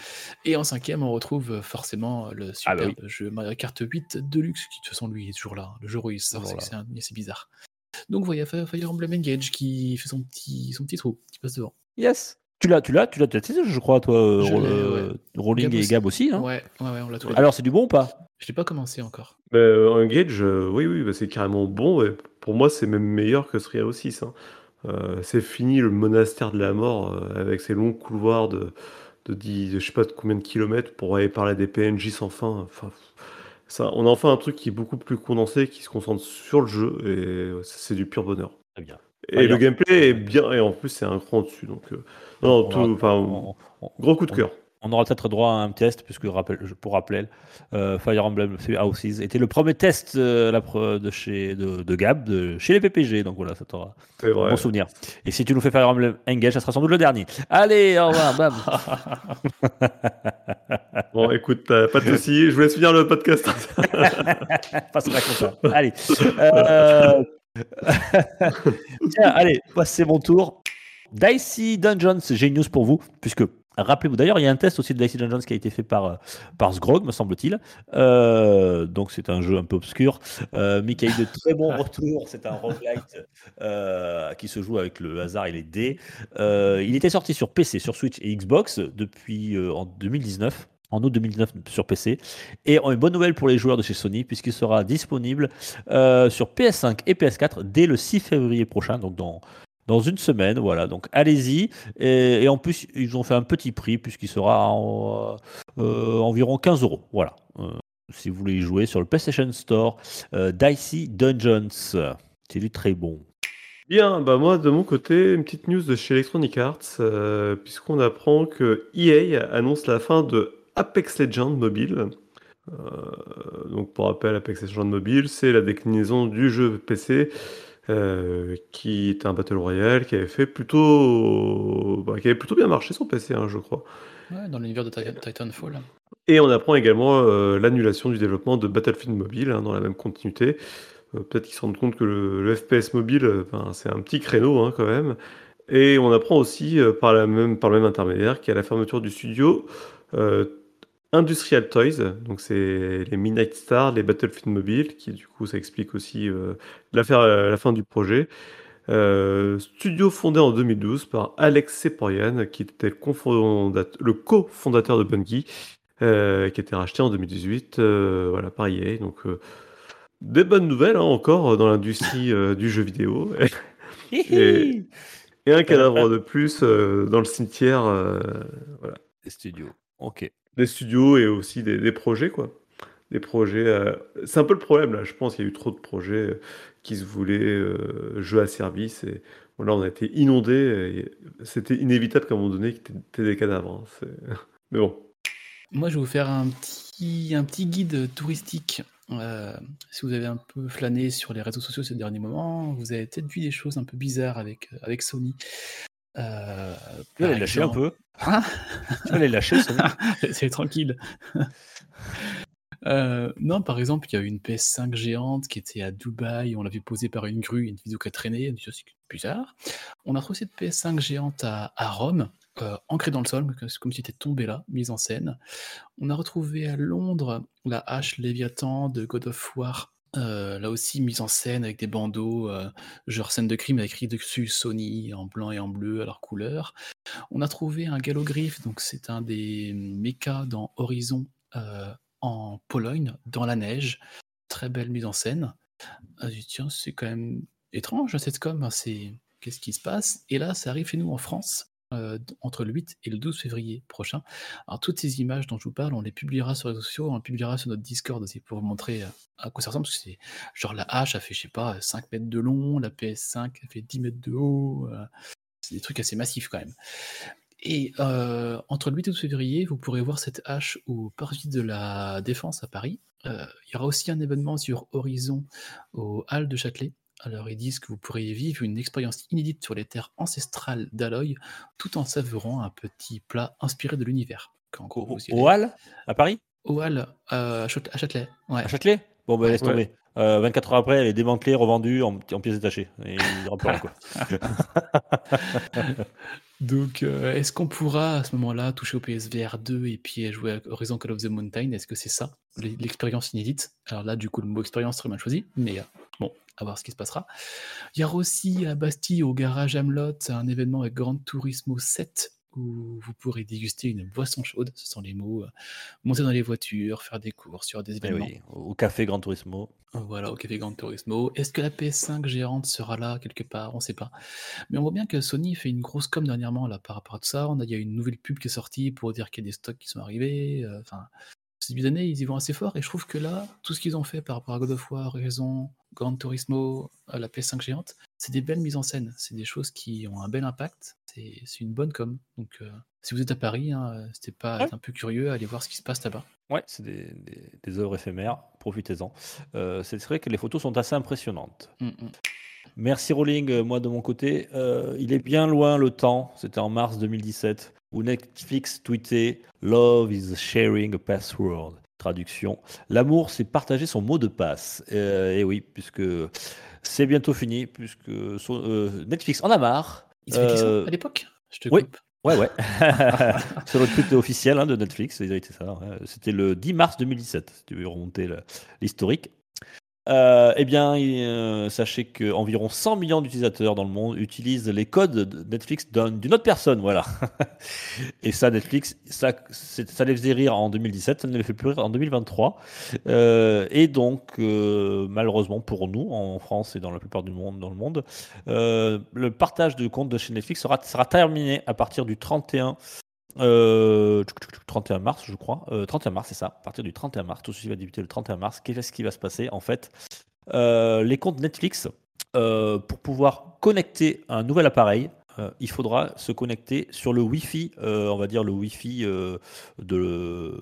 Et en cinquième, on retrouve forcément le Ah bah superbe jeu Mario Kart 8 Deluxe, qui de toute façon lui est toujours là. Le jeu où il sort, c'est Voilà. que c'est un- c'est bizarre. Donc voilà, Fire Fire Emblem Engage qui fait son petit, son petit trou, qui passe devant. Yes. Tu l'as, tu l'as, tu l'as, tu l'as testé, je crois, toi, Je euh, Rolling Gab et aussi. Gab aussi. Hein Ouais, ouais, ouais, on l'a tous. Alors, c'est du bon ou pas? Je l'ai pas commencé encore. Euh, Engage, euh, oui, oui, bah, c'est carrément bon, et pour moi, c'est même meilleur que Three 6. Hein. Euh, c'est fini le monastère de la mort, euh, avec ses longs couloirs de, de, 10, de je sais pas de combien de kilomètres pour aller parler des PNJ sans fin. Enfin, ça, on a enfin un truc qui est beaucoup plus condensé, qui se concentre sur le jeu, et c'est du pur bonheur. Très bien. Et le bien. gameplay est bien, et en plus c'est un cran dessus. Donc, euh, non, On tout, aura- enfin, on- on- gros coup de cœur. On aura peut-être droit à un test, puisque rappel- pour rappeler, euh, Fire Emblem Houses était le premier test euh, de, chez, de, de Gab, de chez les PPG. Donc voilà, ça t'aura vrai. bon souvenir. Et si tu nous fais Fire Emblem Engage, ça sera sans doute le dernier. Allez, au revoir, bam. [laughs] Bon, écoute, euh, pas de soucis, je vous laisse finir le podcast. [laughs] La compta. Allez. Euh, [laughs] Tiens, allez, c'est mon tour. Dicey Dungeons, j'ai une news pour vous, puisque rappelez-vous, d'ailleurs, il y a un test aussi de Dicey Dungeons qui a été fait par, par Sgrog, me semble-t-il. Euh, donc, c'est un jeu un peu obscur, euh, mais qui a eu de très bons [laughs] retours. C'est un roguelite euh, qui se joue avec le hasard et les dés. Euh, il était sorti sur PC, sur Switch et Xbox depuis euh, en 2019. en août 2019 sur PC. Et une bonne nouvelle pour les joueurs de chez Sony, puisqu'il sera disponible euh, sur PS5 et PS4 dès le 6 février prochain, donc dans, dans une semaine. Voilà, donc allez-y. Et, en plus, ils ont fait un petit prix, puisqu'il sera en, euh, environ 15 euros. Voilà. Euh, si vous voulez jouer sur le PlayStation Store, euh, Dungeons. C'est du très bon. Bien, bah moi de mon côté, une petite news de chez Electronic Arts, euh, puisqu'on apprend que EA annonce la fin de Apex Legends Mobile. Euh, donc pour rappel, Apex Legends Mobile, c'est la déclinaison du jeu PC euh, qui est un Battle Royale qui avait fait plutôt, bah, qui avait plutôt bien marché sur PC, hein, je crois. Ouais, dans l'univers de Ti- Titanfall. Et on apprend également euh, l'annulation du développement de Battlefield Mobile hein, dans la même continuité. Euh, Peut-être qu'ils se rendent compte que le, le FPS mobile, ben, c'est un petit créneau hein, quand même. Et on apprend aussi par, la même, par le même intermédiaire qu'il y a la fermeture du studio Industrial Toys. Donc c'est les Midnight Star, les Battlefield Mobile, qui du coup ça explique aussi euh, la, fin- la fin du projet. Euh, studio fondé en 2012 par Alex Seporian, qui était le, cofondat- le cofondateur de Bungie, euh, qui a été racheté en 2018 euh, voilà, par EA. Donc, euh, des bonnes nouvelles hein, encore dans l'industrie euh, du jeu vidéo. [laughs] Et, et un cadavre de plus euh, dans le cimetière euh, voilà, Les studios. Ok. Des studios et aussi des, projets. quoi. Des projets. euh, C'est un peu le problème là, je pense qu'il y a eu trop de projets euh, qui se voulaient euh, jeux à service. Et voilà, on a été inondés. C'était inévitable qu'à un moment donné, qu'il des cadavres. hein, [laughs] Mais bon. Moi, je vais vous faire un petit, un petit guide touristique. Euh, si vous avez un peu flâné sur les réseaux sociaux ces derniers moments, vous avez peut-être vu des choses un peu bizarres avec, avec Sony. Euh, Tu vas les lâcher un peu. Hein Tu vas les lâcher. [laughs] C'est tranquille. Euh, non, par exemple, il y a eu une PS5 géante qui était à Dubaï, on l'a vu posée par une grue, une vidéo qui a traîné, c'est bizarre. On a trouvé cette PS5 géante à, à Rome, euh, ancrée dans le sol, comme si c'était tombé là, mise en scène. On a retrouvé à Londres la hache Léviathan de God of War, euh, là aussi mise en scène avec des bandeaux, euh, genre scène de crime avec écrit dessus Sony en blanc et en bleu à leur couleur. On a trouvé un galogriffe, donc c'est un des mechas dans Horizon euh, en Pologne, dans la neige. Très belle mise en scène. Ah, j'ai dit, tiens, c'est quand même étrange cette com. hein, C'est qu'est-ce qui se passe? Et là, ça arrive chez nous en France. Euh, entre le 8 et le 12 février prochain. Alors toutes ces images dont je vous parle, on les publiera sur les réseaux sociaux, on les publiera sur notre Discord aussi pour vous montrer euh, à quoi ça ressemble, parce que c'est genre la hache a fait, je sais pas, 5 mètres de long, la PS5 a fait 10 mètres de haut, euh, c'est des trucs assez massifs quand même. Et entre le 8 et le 12 février, vous pourrez voir cette hache au Parvis de la Défense à Paris. Il y aura aussi un événement sur Horizon au Hall de Châtelet. Alors ils disent que vous pourriez vivre une expérience inédite sur les terres ancestrales d'Aloy, tout en savourant un petit plat inspiré de l'univers. Gros, Au, Hall, à Paris? Au Hall euh, à Châtelet- à Châtelet. Ouais. À Châtelet? Bon, ben laisse Ouais. tomber. Euh, 24 heures après, elle est démantelée, revendue en, en pièces détachées. Et il y aura plus rien, quoi. [laughs] [laughs] Donc, euh, est-ce qu'on pourra à ce moment-là toucher au PSVR 2 et puis jouer à Horizon Call of the Mountain? Est-ce que c'est ça, l'e- l'expérience inédite? Alors là, du coup, le mot expérience très mal choisi, mais euh, bon, à voir ce qui se passera. Il y aura aussi à Bastille, au garage Amelot, un événement avec Gran Turismo 7 où vous pourrez déguster une boisson chaude, ce sont les mots, euh, monter dans les voitures, faire des courses sur des Eh événements. oui, au café Gran Turismo. Voilà, au Café Gran Turismo. Est-ce que la PS5 géante sera là quelque part? On ne sait pas. Mais on voit bien que Sony fait une grosse com dernièrement là, par rapport à tout ça. On a, il y a une nouvelle pub qui est sortie pour dire qu'il y a des stocks qui sont arrivés. euh, Ces début d'année, ils y vont assez fort. Et je trouve que là, tout ce qu'ils ont fait par rapport à God of War, Horizon, Gran Turismo, à la PS5 géante, c'est des belles mises en scène. C'est des choses qui ont un bel impact. C'est une bonne com. Donc, euh, si vous êtes à Paris, hein, n'hésitez pas à être un peu curieux, à aller voir ce qui se passe là-bas. Ouais, c'est des, des- des œuvres éphémères. Profitez-en. Euh, c'est vrai que les photos sont assez impressionnantes. Mm, mm. Merci Rowling, euh, moi de mon côté. Euh, il est bien loin le temps, c'était en mars 2017, où Netflix tweetait Love is sharing a password. Traduction L'amour, c'est partager son mot de passe. Euh, et oui, puisque c'est bientôt fini, puisque son- euh, Netflix en a marre. Ils dit ça Euh, à l'époque? Je te oui. coupe. Ouais, ouais. [laughs] [laughs] Sur le tweet officiel hein, de Netflix, ça. ouais. C'était le 10 mars 2017, si tu veux remonter l'historique. Euh, eh bien, euh, sachez qu'environ 100 millions d'utilisateurs dans le monde utilisent les codes de Netflix d'un- d'une autre personne, voilà. [laughs] Et ça, Netflix, ça, ça les faisait rire en 2017, ça ne les fait plus rire en 2023. Euh, et donc, euh, malheureusement pour nous, en France et dans la plupart du monde, dans le monde, le partage de comptes de chez Netflix sera, sera terminé à partir du 31 euh, 31 mars, je crois. Euh, 31 mars, c'est ça. À partir du 31 mars, tout ceci va débuter le 31 mars. Qu'est-ce qui va se passer En fait, euh, les comptes Netflix, euh, pour pouvoir connecter un nouvel appareil, euh, il faudra se connecter sur le Wi-Fi, euh, on va dire le Wi-Fi euh, de,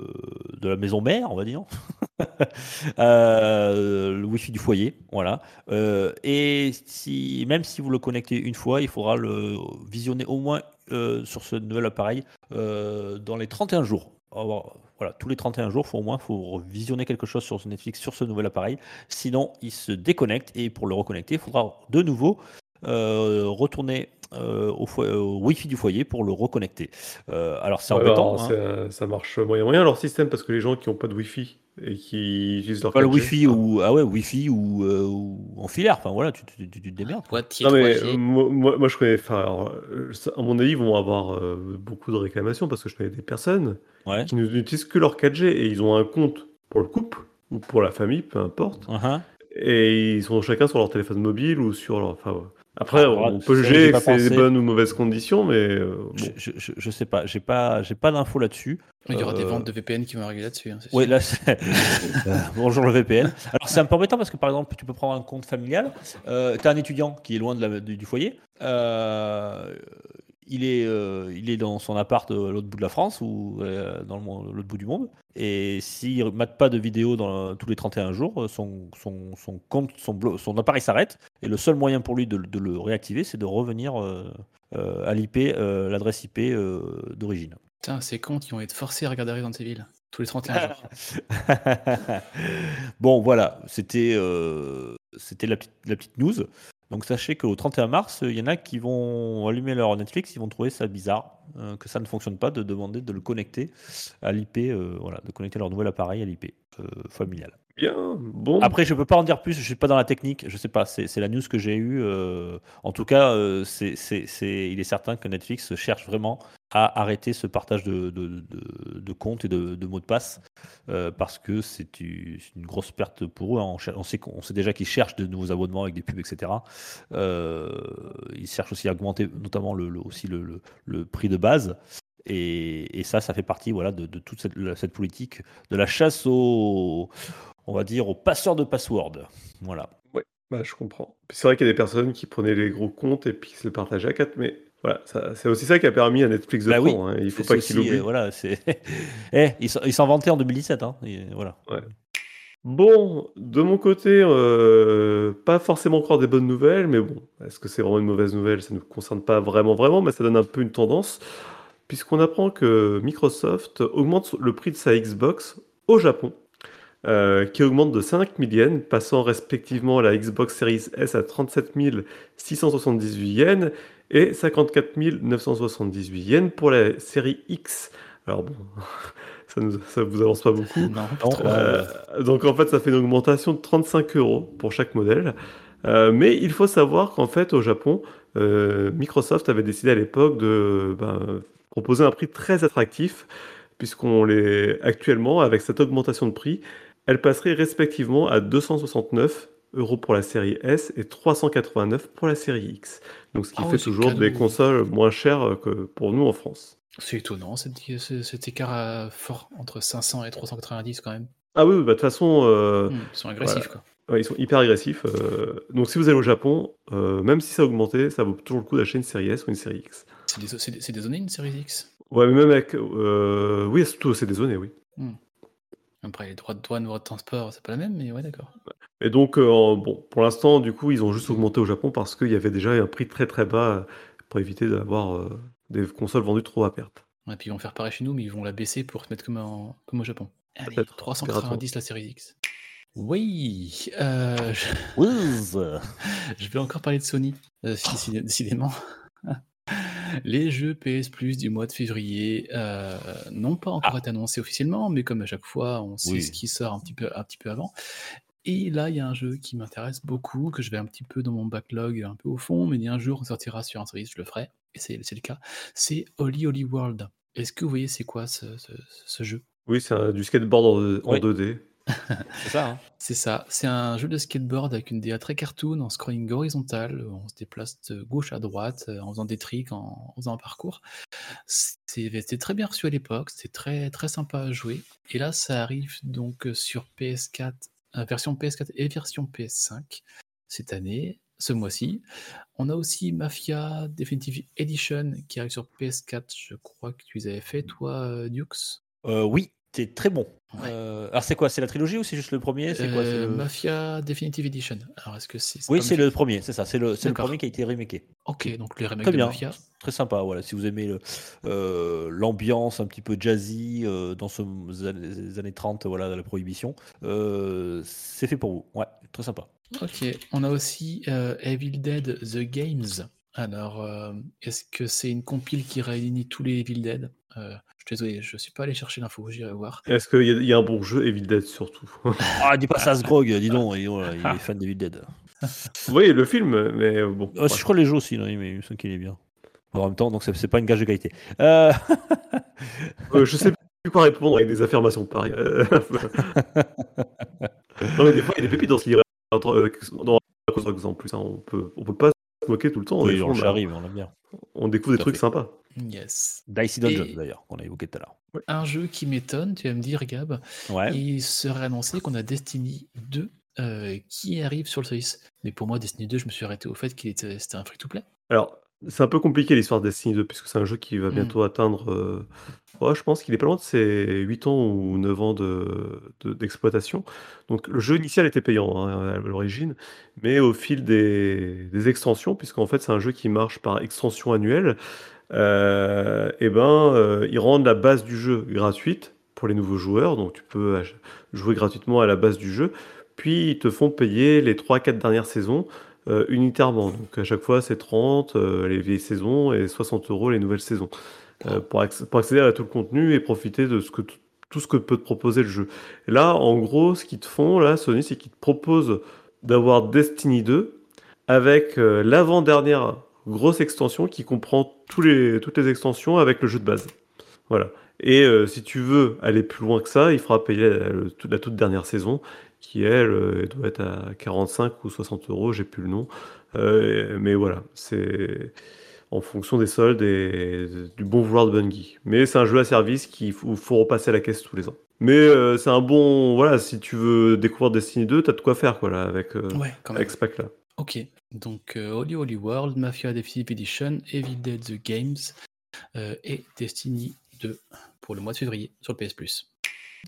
la maison mère, on va dire. [laughs] Le Wi-Fi du foyer, voilà. Et si, même si vous le connectez une fois, il faudra le visionner au moins sur ce nouvel appareil dans les 31 jours. Voilà, tous les 31 jours, faut au moins faut visionner quelque chose sur Netflix sur ce nouvel appareil. Sinon, il se déconnecte et pour le reconnecter, il faudra de nouveau retourner euh, au, fo- au Wi-Fi du foyer pour le reconnecter. Euh, alors c'est Ouais, embêtant. alors, hein. ça, ça marche moyen moyen leur système parce que les gens qui n'ont pas de Wi-Fi et qui utilisent leur Pas le 4G, Wi-Fi hein. ou ah ouais Wi-Fi ou, euh, ou en filaire. Enfin voilà, tu, tu- tu- tu te démerdes. Non mais 3G. euh, moi, moi- moi, je connais, enfin, alors, euh, ça- à mon avis ils vont avoir euh, beaucoup de réclamations parce que je connais des personnes Ouais. qui n'utilisent que leur 4G et ils ont un compte pour le couple ou pour la famille, peu importe, Uh-huh. et ils sont chacun sur leur téléphone mobile ou sur leur. Enfin, ouais. Après, Ah, on peut juger que c'est des bonnes ou mauvaises conditions, mais euh, bon. Je, je, je- sais pas, j'ai pas, j'ai pas d'infos là-dessus. Il y aura des Euh, ventes de VPN qui vont arriver là-dessus. hein, Oui, là, c'est- [laughs] Euh, bonjour le VPN. Alors, c'est un peu embêtant parce que, par exemple, tu peux prendre un compte familial. Euh, tu as un étudiant qui est loin de la- du, du foyer. Il, est, euh, il est dans son appart euh, à l'autre bout de la France ou euh, dans l'autre bout du monde. Et s'il ne mate pas de vidéos dans, tous les 31 jours, euh, son, son, son compte, son, son appareil s'arrête. Et le seul moyen pour lui de, de le réactiver, c'est de revenir euh, à l'IP, l'adresse IP d'origine. Putain, ces comptes qui vont être forcés à regarder Resident Evil tous les 31 jours. [laughs] bon, voilà, c'était euh, c'était la, petite- la petite news. Donc sachez qu'au 31 mars, il y en a qui vont allumer leur Netflix, ils vont trouver ça bizarre, euh, que ça ne fonctionne pas de demander de le connecter à l'IP, euh, voilà, de connecter leur nouvel appareil à l'IP euh, familial. Bien, bon. Après, je peux pas en dire plus, je suis pas dans la technique, je sais pas, c'est la news que j'ai eue. euh, en tout cas, euh, c'est il est certain que Netflix cherche vraiment à arrêter ce partage de, de, de- comptes et de, mots de passe euh, parce que c'est une grosse perte pour eux. hein. On, sait, on sait déjà qu'ils cherchent de nouveaux abonnements avec des pubs, etc. Ils cherchent aussi à augmenter notamment le, aussi le, le- prix de base. Et, et ça, ça fait partie voilà, de, de toute cette, cette politique de la chasse aux, on va dire, aux passeurs de password. Voilà. Bah, je comprends. C'est vrai qu'il y a des personnes qui prenaient les gros comptes et puis qui se le partageaient à quatre, mais voilà, c'est aussi ça qui a permis à Netflix de Bah oui, hein, Il faut C'est pas qu'il l'oublie. euh, voilà, [laughs] eh, ils s'en vantaient en 2017. Hein, et voilà. Bon, de mon côté, euh, pas forcément encore des bonnes nouvelles, mais bon, est-ce que c'est vraiment une mauvaise nouvelle? Ça ne nous concerne pas vraiment, vraiment, mais ça donne un peu une tendance, puisqu'on apprend que Microsoft augmente le prix de sa Xbox au Japon, euh, qui augmente de 5 000 yens, passant respectivement la Xbox Series S à 37 678 yens et 54 978 yens pour la série X. Alors bon, [laughs] ça ça vous avance pas beaucoup. Non, euh, donc en fait, ça fait une augmentation de 35 euros pour chaque modèle. Euh, mais il faut savoir qu'en fait, au Japon, Microsoft avait décidé à l'époque de ben, proposer un prix très attractif, puisqu'on les actuellement, avec cette augmentation de prix, elle passerait respectivement à 269 euros pour la série S et 389 pour la série X. Donc ce qui Ah fait toujours des consoles moins chères que pour nous en France. C'est étonnant cet, ce- cet écart euh, fort entre 500 et 390 quand même. Ah oui, bah, de toute façon, euh, Hmm, ils sont agressifs quoi. Ouais, ils sont hyper agressifs. euh, donc si vous allez au Japon, même si ça a augmenté, ça vaut toujours le coup d'acheter une série S ou une série X. C'est zones une série X? Ouais, mais même avec... oui, surtout c'est des zones, oui. Après les droits de douane, droits de transport, c'est pas la même, mais ouais d'accord. Et donc, euh, bon, pour l'instant, du coup, ils ont juste augmenté au Japon parce qu'il y avait déjà un prix très très bas pour éviter d'avoir euh, des consoles vendues trop à perte. Et puis ils vont faire pareil chez nous, mais ils vont la baisser pour se mettre comme, en- comme au Japon. Allez, Peut-être. 390 la série X. Oui, euh, [laughs] je, vais encore parler de Sony, euh, décidé- décidément. Les jeux PS Plus du mois de février euh, n'ont pas encore été annoncés officiellement, mais comme à chaque fois, on sait Oui. ce qui sort un petit peu, un petit peu avant. Et là, il y a un jeu qui m'intéresse beaucoup, que je vais un petit peu dans mon backlog, un peu au fond, mais il y a un jour, on sortira sur un service, je le ferai, et c'est le cas. C'est Holy Holy World. Est-ce que vous voyez c'est quoi ce, ce- ce jeu? Oui, c'est du skateboard en, en Oui. 2D. [laughs] C'est ça. hein. C'est ça, c'est un jeu de skateboard avec une DA très cartoon en scrolling horizontal. On se déplace de gauche à droite euh, en faisant des tricks, en, en faisant un parcours. C'est- C'était très bien reçu à l'époque, c'était très, très sympa à jouer. Et là, ça arrive donc sur PS4, euh, version PS4 et version PS5 cette année, ce mois-ci. On a aussi Mafia Definitive Edition qui arrive sur PS4. Je crois que tu les avais fait, toi, euh, Dukes? Euh, oui, c'est très bon. Ouais. Euh, alors c'est quoi C'est la trilogie ou c'est juste le premier? C'est quoi c'est Euh, le- Mafia Definitive Edition. Alors, est-ce que c'est. Oui, c'est le premier, c'est ça. C'est le, le premier qui a été remaké. Ok, donc les remakes Très de bien. Mafia. Très sympa, voilà. Si vous aimez le, euh, l'ambiance un petit peu jazzy dans ce, les années 30, voilà, de la prohibition, c'est fait pour vous. Ouais, très sympa. Ok, on a aussi Evil Dead The Games. Alors, euh, est-ce que c'est une compile qui réunit tous les Evil Dead? Euh, suis désolé, je suis pas allé chercher l'info, j'irai voir. Est-ce qu'il y, a- il y a un bon jeu Evil Dead surtout Ah, dis pas ça à grog, dis donc, il est fan d'Evil Dead. Oui, le film, mais bon. Euh, Je crois les jeux aussi, non, mais il me semble qu'il est bien. En même temps, donc c'est, pas une gage de qualité. Euh, Euh, je sais plus quoi répondre avec des affirmations pareilles. Euh, non, mais des fois, il y a des pépites dans ce livre. Euh, dans un exemple, en plus, hein, on peut, on peut pas moquer tout le temps. oui, on on, a- j'arrive, on bien. on découvre des Tout trucs fait. sympas. Yes. Dicey Dungeons, Et- d'ailleurs, qu'on a évoqué tout à l'heure. Un jeu qui m'étonne, tu vas me dire, Gab, Ouais. il serait annoncé qu'on a Destiny 2 euh, qui arrive sur le service. Mais pour moi, Destiny 2, je me suis arrêté au fait qu'il était c'était un free-to-play. Alors, c'est un peu compliqué l'histoire de Destiny 2, puisque c'est un jeu qui va Mm. bientôt atteindre. euh, ouais, je pense qu'il est pas loin de ses 8 ans ou 9 ans de- de- d'exploitation. Donc, le jeu initial était payant hein, à l'origine, mais au fil des, des extensions, puisqu'en fait, c'est un jeu qui marche par extension annuelle, euh, et ben, euh, ils rendent la base du jeu gratuite pour les nouveaux joueurs. Donc, tu peux jouer gratuitement à la base du jeu, puis ils te font payer les 3-4 dernières saisons euh, unitairement. Donc à chaque fois, c'est 30 euh, les vieilles saisons et 60 euros les nouvelles saisons. Euh, pour, acc- pour accéder à tout le contenu et profiter de tout ce que peut te proposer le jeu. Là, en gros, ce qu'ils te font, là, Sony, c'est qu'ils te proposent d'avoir Destiny 2 avec l'avant-dernière grosse extension qui comprend toutes les extensions avec le jeu de base. Voilà. Et si tu veux aller plus loin que ça, il faudra payer la toute dernière saison, qui elle euh, doit être à 45 ou 60 euros, j'ai plus le nom. Euh, mais voilà, c'est en fonction des soldes et du bon vouloir de Bungie. Mais c'est un jeu à service qu'il faut, faut repasser à la caisse tous les ans. Mais euh, c'est un bon, voilà, si tu veux découvrir Destiny 2, t'as de quoi faire quoi là avec, euh, Ouais, quand même. avec ce pack là. Ok, donc Holy Holy World, Mafia Definitive Edition, Evil Dead The Games et Destiny 2 pour le mois de février sur le PS Plus.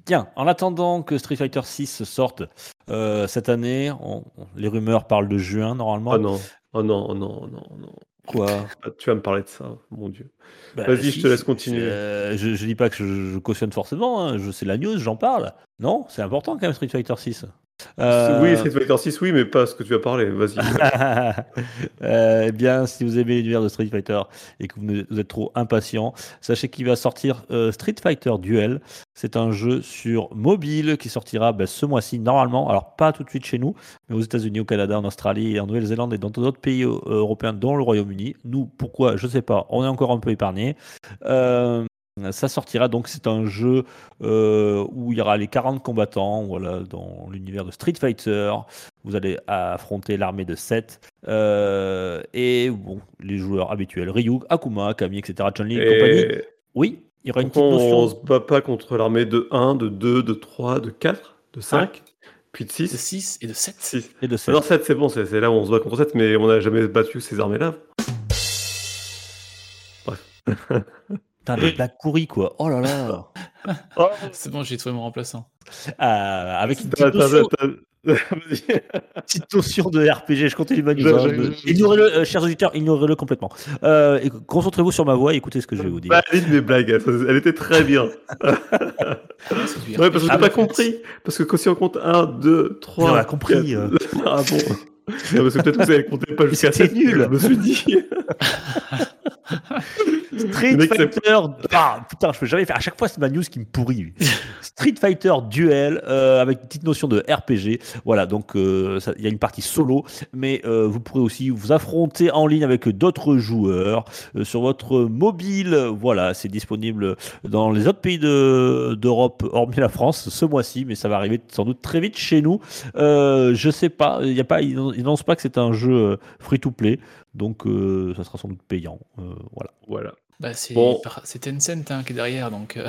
Tiens, en attendant que Street Fighter 6 sorte euh, cette année, on- on- les rumeurs parlent de juin normalement. Oh non, oh non, oh non, oh non, oh non. Quoi? Ah, Tu vas me parler de ça, mon dieu. Bah, Vas-y, je te laisse c'est- continuer. euh, je, je dis pas que je, je cautionne forcément, hein, je sais la news, j'en parle. Non, c'est important quand même Street Fighter 6. Euh, Oui, Street Fighter 6, oui, mais pas ce que tu vas parler. Vas-y. [laughs] Euh, eh bien, si vous aimez l'univers de Street Fighter et que vous, ne- êtes trop impatient, sachez qu'il va sortir euh, Street Fighter Duel. C'est un jeu sur mobile qui sortira ben, ce mois-ci normalement. Alors pas tout de suite chez nous, mais aux États-Unis, au Canada, en Australie, en Nouvelle-Zélande et dans d'autres pays européens, dont le Royaume-Uni. Nous, pourquoi Je sais pas. On est encore un peu épargné. Euh, ça sortira donc, c'est un jeu euh, où il y aura les 40 combattants voilà, dans l'univers de Street Fighter. Vous allez affronter l'armée de 7. euh, et bon, les joueurs habituels, Ryu, Akuma, Kami, etc., Chun-Li et compagnie. Et Oui, il y aura une petite pourquoi on notion. se bat pas contre l'armée de 1, de 2, de 3, de 4, de 5, puis de De 6 6 et de 7. 6. Et de 7. Alors 7, c'est bon, c'est c'est là où on se bat contre 7, mais on n'a jamais battu ces armées-là. [laughs] Putain, des blagues pourries, quoi. Oh là là. [laughs] C'est bon, j'ai trouvé mon remplaçant. Ah, avec une petite notion, [laughs] petite notion de RPG, je continue ma news. Je- hein. je- je- Ignorez-le, euh, chers auditeurs, ignorez-le complètement. Euh, concentrez-vous sur ma voix et écoutez ce que je vais vous dire. Bah, mes blagues, elle, elle était très bien. [laughs] Ouais, parce que RPG. j'ai pas compris. Parce que quand si on compte 1, 2, 3. On a compris, euh. Ah bon Non, Parce que peut-être que vous avez compté pas [laughs] jusqu'à 7. nul. Je me suis dit. [laughs] Street c'est- Fighter. Ah, putain, je peux jamais faire. À chaque fois, c'est ma news qui me pourrit. [laughs] Street Fighter Duel euh, avec une petite notion de RPG. Voilà, donc euh, il y a une partie solo, mais euh, vous pourrez aussi vous affronter en ligne avec d'autres joueurs euh, sur votre mobile. Voilà, c'est disponible dans les autres pays de- d'Europe, hormis la France, ce mois-ci, mais ça va arriver sans doute très vite chez nous. Euh, je sais pas, il y a pas, n'annoncent pas que c'est un jeu free to play, donc euh, ça sera sans doute payant. Euh, voilà. Voilà. Bah, c'est Bon. c'est Tencent hein, qui est derrière, donc euh,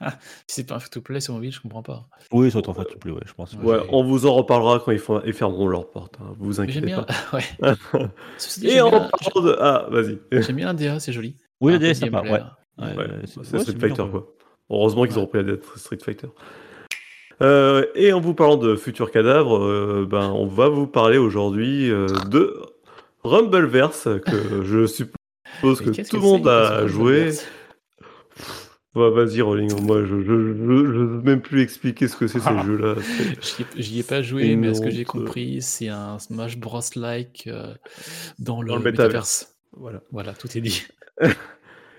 [laughs] si c'est pas un free-to-play sur mobile, je comprends pas. Oui, ça va être en free to play, ouais, je pense. Ouais, on vous en reparlera quand ils, font- ils fermeront leurs portes. hein, Vous inquiétez bien, pas. [laughs] ouais. [laughs] Ceci Et en bien, parlant de. Ah, vas-y. j'aime bien la DA, c'est joli. Oui, Un peu de DS, sympa, gameplay, ouais. là. Ouais, Ouais, euh, c'est ouais, Street c'est Fighter, quoi. Heureusement qu'ils Ouais. ont repris la Street Fighter. Euh, et en vous parlant de futurs cadavres, euh, ben, on va vous parler aujourd'hui euh, de Rumbleverse, que [laughs] je suppose que tout le monde a joué. Ouais, Vas-y, Rolling, moi je je veux même plus expliquer ce que c'est ces [laughs] jeux-là. C'est- J'y ai, ai pas joué, mais à ce que j'ai compris, c'est un Smash Bros-like euh, dans le, Dans le métaverse. Voilà. Voilà, tout est dit. [laughs]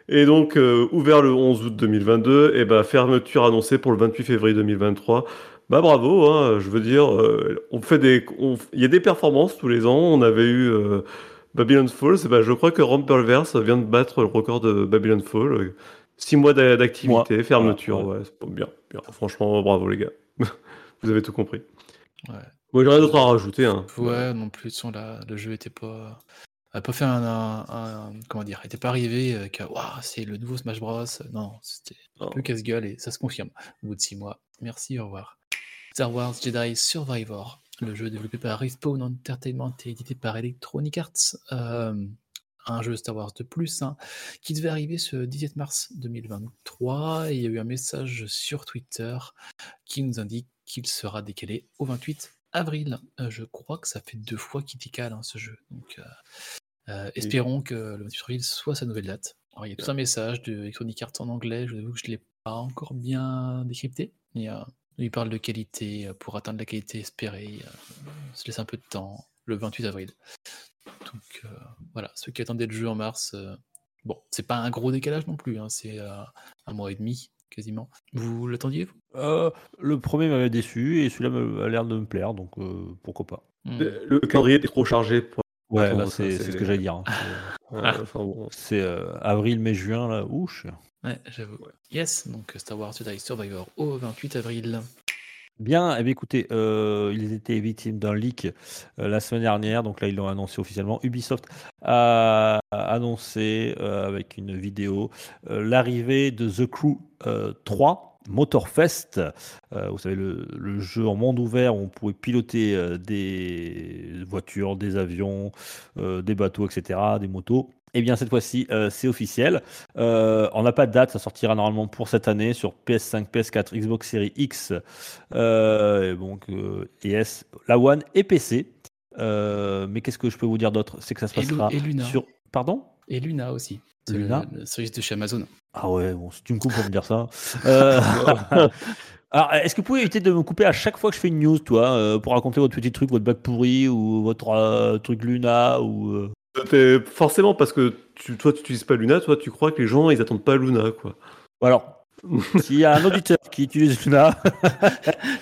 Et donc, euh, ouvert le 11 août 2022, et ben fermeture annoncée pour le 28 février 2023. Bah bravo, hein, je veux dire, euh, on fait des, il y a des performances tous les ans. On avait eu euh, Babylon Falls, et ben je crois que Rumbleverse vient de battre le record de Babylon Fall. Six mois d'a- d'activité, fermeture, ouais, pas bien, bien. Franchement, bravo les gars, [laughs] vous avez tout compris. Ouais. Moi, j'ai rien d'autre à rajouter. Hein. Ouais, non plus, de façon, la- le jeu était pas. A pas fait un, un- un- comment dire, était pas arrivé euh, que Waouh, c'est le nouveau Smash Bros. Non, c'était un Non. peu casse-gueule et ça se confirme au bout de six mois. Merci, au revoir. Star Wars Jedi Survivor, le jeu développé par Respawn Entertainment et édité par Electronic Arts. euh, un jeu Star Wars de plus, hein, qui devait arriver ce 17 mars 2023. Et il y a eu un message sur Twitter qui nous indique qu'il sera décalé au 28 avril. Euh, je crois que ça fait deux fois qu'il décale hein, ce jeu. Donc, euh, euh, espérons que le 28 avril soit sa nouvelle date. Alors, il y a tout un message de Electronic Arts en anglais. Je vous avoue que je ne l'ai pas encore bien décrypté. Mais, euh, il parle de qualité euh, pour atteindre la qualité espérée. euh, on se laisse un peu de temps. Le 28 avril. Donc euh, voilà, ceux qui attendaient le jeu en mars, euh, bon, c'est pas un gros décalage non plus, hein, c'est euh, un mois et demi quasiment. Vous l'attendiez vous? Euh, le premier m'avait déçu et celui-là me- a l'air de me plaire, donc euh, pourquoi pas. Hmm. Le le calendrier est trop chargé. Ouais, là, c'est c'est- c'est ce que j'allais dire. hein. [laughs] Ouais, enfin, bon. C'est euh, avril, mai, juin, là. Ouch. Ouais, j'avoue. Yes, donc Star Wars Jedi Survivor au 28 avril. Bien, eh bien, écoutez, euh, ils étaient victimes d'un leak euh, la semaine dernière, donc là ils l'ont annoncé officiellement. Ubisoft a annoncé euh, avec une vidéo euh, l'arrivée de The Crew euh, 3 Motorfest. Euh, vous savez, le, le jeu en monde ouvert où on pouvait piloter euh, des voitures, des avions, euh, des bateaux, etc., des motos. Eh bien, cette fois-ci, c'est officiel. On n'a pas de date, ça sortira normalement pour cette année sur PS5, PS4, Xbox Series X, et donc ES, la One et PC. Mais qu'est-ce que je peux vous dire d'autre? C'est que ça se passera et Luna. sur. Pardon? Et Luna aussi. C'est Luna le, le service de chez Amazon. Ah ouais, bon, si tu me coupes pour me dire ça. [laughs] Euh, [laughs] Alors, est-ce que vous pouvez éviter de me couper à chaque fois que je fais une news, toi, euh, pour raconter votre petit truc, votre bac pourri ou votre euh, truc Luna ou. euh, Forcément, parce que tu, toi, tu n'utilises pas Luna, toi, tu crois que les gens, ils attendent pas Luna, quoi. Alors, [laughs] s'il y a un auditeur qui utilise Luna,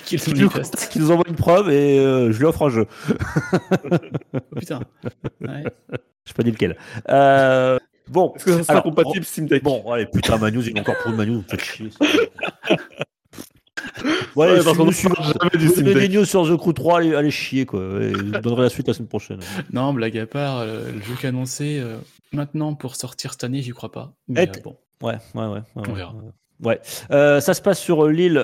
qui nous qui envoie une preuve et euh, je lui offre un jeu. Oh, putain. Ouais. Je pas dit lequel. Euh, bon, Est-ce que ça sera Alors, compatible Steam Deck bon, allez, putain, ma news, il est encore pour une ma news, vous faites chier. [laughs] Ouais, allez, par suivez- contre, suivez- on parlera jamais des news sur The Crew 3, allez, allez chier, quoi. Et je vous donnerai la suite la semaine prochaine. Non, blague à part, euh, le jeu qui est annoncé euh, maintenant pour sortir cette année, j'y crois pas. Mais, euh, bon, Ouais, ouais, ouais. ouais, On ouais, verra. ouais. Ouais. Euh, ça se passe sur l'île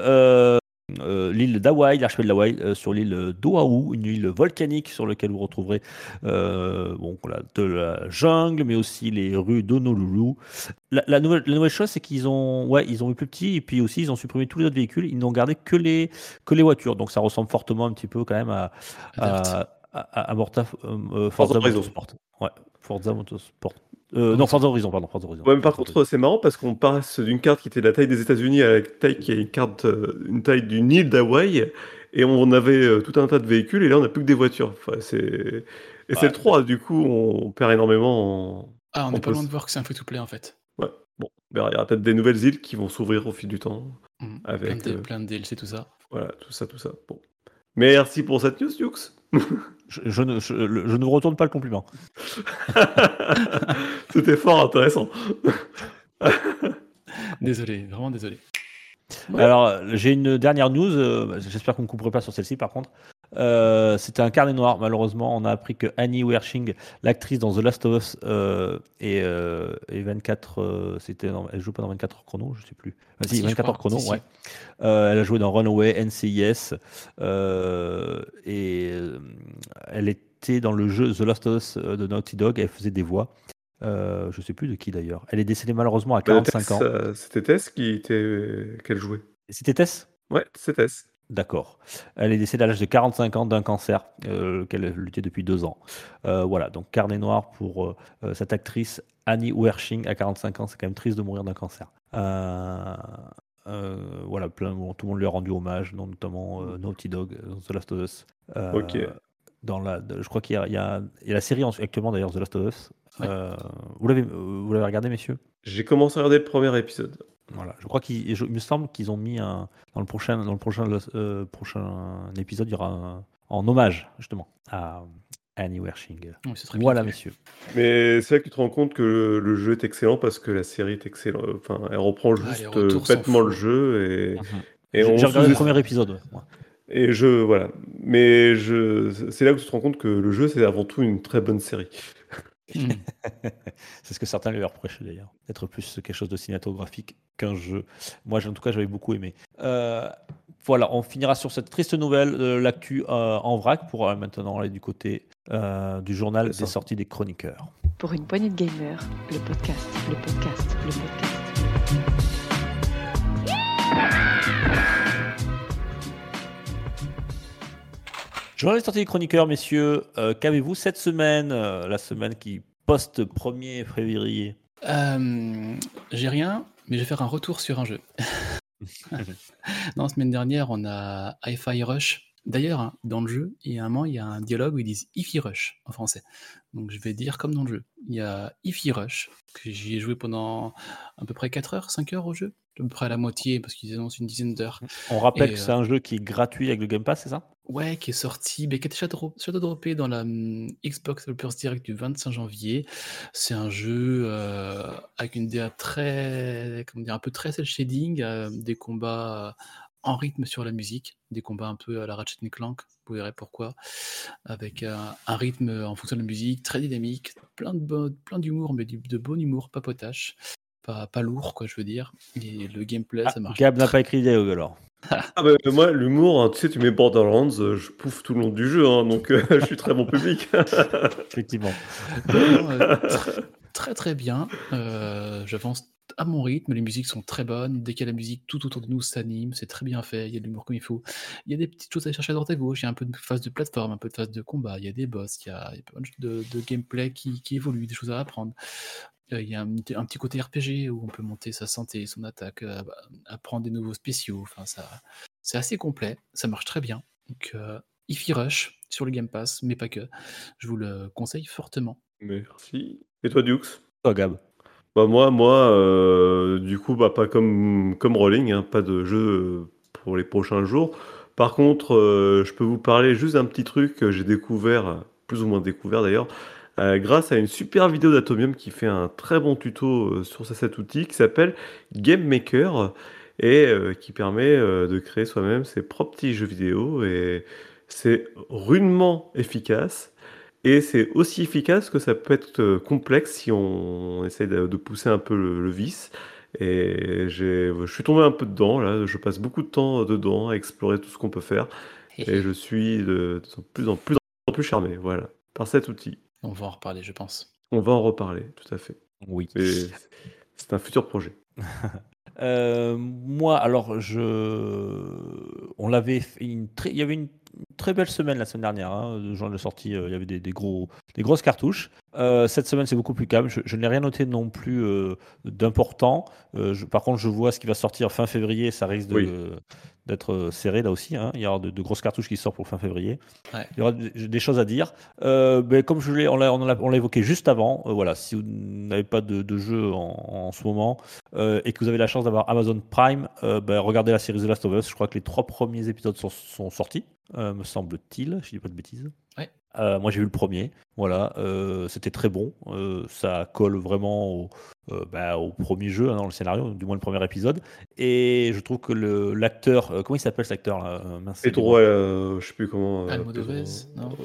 euh, l'île d'Hawaï, l'archipel d'Hawaï, euh, sur l'île d'Oahu, une île volcanique sur laquelle vous retrouverez euh, bon, voilà, de la jungle, mais aussi les rues d'Honolulu. La, la nouvelle, la nouvelle chose, c'est qu'ils ont, ouais, ils ont eu plus petit, et puis aussi ils ont supprimé tous les autres véhicules, ils n'ont gardé que les, que les voitures. Donc ça ressemble fortement un petit peu quand même à, à, à, à Forza. Motorsport. Ouais, Forza Motorsport. Euh, non, Forza Horizon, pardon. Forza Horizon. Ouais, mais par contre, c'est marrant parce qu'on passe d'une carte qui était de la taille des États-Unis à la taille qui est une carte, euh, une taille d'une île d'Hawaï, et on avait euh, tout un tas de véhicules, et là on n'a plus que des voitures. Enfin, c'est... Et c'est le 3, du coup, on perd énormément en. Ah, on n'est pas loin de voir que c'est un free-to-play en fait. Ouais, Bon, il y aura peut-être des nouvelles îles qui vont s'ouvrir au fil du temps. Mm. Avec, plein, de, euh, plein de DLC, tout ça. Voilà, tout ça, tout ça. Bon. Merci pour cette news, Yux. [laughs] Je, je ne, je, ne vous retourne pas le compliment. [laughs] C'était fort intéressant. [laughs] Désolé, vraiment désolé. Alors, j'ai une dernière news. euh, J'espère qu'on ne couperait pas sur celle-ci, par contre. Euh, C'était un carnet noir. Malheureusement, on a appris que Annie Wershing, l'actrice dans The Last of Us, euh, et, euh, et 24, euh, c'était, dans- elle joue pas dans 24 heures chrono, je sais plus. Vas-y, Si, je 24 heures crois, chrono, si, si. ouais. Euh, elle a joué dans Runaway, NCIS, euh, et euh, elle était dans le jeu The Last of Us de Naughty Dog. Elle faisait des voix. Euh, je sais plus de qui d'ailleurs. Elle est décédée malheureusement à 45 Tess, ans. euh, C'était Tess qui était... qu'elle jouait. C'était Tess? Ouais, c'est Tess. D'accord. Elle est décédée à l'âge de 45 ans d'un cancer euh, qu'elle lutté depuis deux ans. Euh, voilà, donc carnet noir pour euh, cette actrice Annie Wershing à 45 ans. C'est quand même triste de mourir d'un cancer. Voilà, plein, tout le monde lui a rendu hommage, notamment Naughty Dog, The Last of Us. Ok. Dans la, je crois qu'il y, y y a la série en- actuellement d'ailleurs, The Last of Us. Ouais. Vous l'avez regardé, messieurs? J'ai commencé à regarder le premier épisode. Voilà, je crois qu'il je- il me semble qu'ils ont mis un, dans le prochain dans le prochain euh, prochain épisode, il y aura un- en hommage justement à Annie Wershing. Oui, bien Voilà, messieurs. Mais c'est là que tu te rends compte que le, le jeu est excellent parce que la série est excellente. Enfin, elle reprend Ah, juste euh, bêtement le jeu et, Mhm. et J'ai on j'ai regardé le premier épisode. ouais. Et je voilà. Mais je c'est là où tu te rends compte que le jeu c'est avant tout une très bonne série. Mm. [laughs] C'est ce que certains lui reproché d'ailleurs, d'être plus quelque chose de cinématographique qu'un jeu. Moi, en tout cas, j'avais beaucoup aimé. Euh, voilà, on finira sur cette triste nouvelle de l'actu euh, en vrac pour euh, maintenant aller du côté euh, du journal C'est des sorties des chroniqueurs. Pour une poignée de gamers, le podcast, le podcast, le podcast. Journal des sorties des chroniqueurs, messieurs, euh, qu'avez-vous cette semaine, euh, la semaine qui poste 1er février? Euh, J'ai rien, mais je vais faire un retour sur un jeu. [laughs] [laughs] non, la semaine dernière, on a Hi-Fi Rush. D'ailleurs, hein, dans le jeu, il y a un moment, il y a un dialogue où ils disent Hi-Fi Rush en français. Donc je vais dire comme dans le jeu. Il y a Hi-Fi Rush, que j'y ai joué pendant à peu près 4 heures, 5 heures au jeu. À peu près à la moitié, parce qu'ils annoncent une dizaine d'heures. On rappelle Et, que euh, c'est un jeu qui est gratuit avec le Game Pass, c'est ça? Ouais, qui est sorti, mais qui shadow shadow droppé dans la hum, Xbox Developers Direct du 25 janvier. C'est un jeu euh, avec une DA très, comment dire, un peu très cel shading, euh, des combats euh, en rythme sur la musique, des combats un peu à la Ratchet Clank, vous verrez pourquoi, avec un, un rythme en fonction de la musique, très dynamique, plein de plein d'humour, mais du- de bon humour, pas potache, pas, pas lourd, quoi, je veux dire. Et le gameplay, Ah, ça marche. Gab n'a pas écrit le dialogue alors. [laughs] Ah bah, moi l'humour, hein, tu sais, tu mets Borderlands, euh, je pouffe tout le long du jeu, hein, donc euh, [laughs] je suis très bon public. [laughs] Effectivement. Non, euh, tr- très très bien. Euh, J'avance à mon rythme, les musiques sont très bonnes. Dès qu'il y a la musique, tout autour de nous s'anime, c'est très bien fait. Il y a de l'humour comme il faut. Il y a des petites choses à chercher à droite à gauche. Il y a un peu de phase de plateforme, un peu de phase de combat. Il y a des boss, il y a, il y a plein de, de gameplay qui, qui évolue, des choses à apprendre. Euh, Il y a un, petit- un petit côté RPG où on peut monter sa santé, son attaque, euh, apprendre des nouveaux spéciaux. Enfin, ça, c'est assez complet. Ça marche très bien. Donc, euh, Ify Rush sur le Game Pass, mais pas que. Je vous le conseille fortement. Merci. Et toi, Dukes? Toi, Gab? Bah moi, moi, euh, du coup, bah pas comme comme Rolling, hein, pas de jeu pour les prochains jours. Par contre, euh, je peux vous parler juste d'un petit truc que j'ai découvert, plus ou moins découvert d'ailleurs, euh, grâce à une super vidéo d'Atomium qui fait un très bon tuto euh, sur cet outil qui s'appelle Game Maker et euh, qui permet de créer soi-même ses propres petits jeux vidéo et c'est rudement efficace. Et c'est aussi efficace que ça peut être complexe si on essaie de, pousser un peu le, le vice. Et je suis tombé un peu dedans, là. Je passe beaucoup de temps dedans à explorer tout ce qu'on peut faire. Et [laughs] je suis de, de plus en plus en plus charmé, voilà, par cet outil. On va en reparler, je pense. On va en reparler, tout à fait. Oui. C'est un futur projet. [laughs] Euh, moi, alors, je, on l'avait fait une très, il y avait une, très belle semaine la semaine dernière. Hein. Le genre de sortie, euh, il y avait des, des gros, des grosses cartouches. Euh, cette semaine, c'est beaucoup plus calme. Je, je n'ai rien noté non plus euh, d'important. Euh, par contre, je vois ce qui va sortir fin février. Ça risque Oui. d'être euh, serré là aussi. hein. Il y aura de, de grosses cartouches qui sortent pour fin février. Ouais. Il y aura des, des choses à dire. Euh, ben, comme je l'ai, on l'a, évoqué juste avant. euh, voilà, si vous n'avez pas de, de jeu en, en ce moment euh, et que vous avez la chance d'avoir Amazon Prime, euh, ben, regardez la série The Last of Us. Je crois que les trois premiers épisodes sont, sont sortis, euh, me semble-t-il. Je dis pas de bêtises. Ouais. Euh, moi j'ai vu le premier, voilà, euh, c'était très bon, euh, ça colle vraiment au, euh, bah, au premier jeu hein, dans le scénario, du moins le premier épisode, et je trouve que le- l'acteur, euh, comment il s'appelle cet acteur là Pedro, euh, je sais plus comment. euh, Pedro-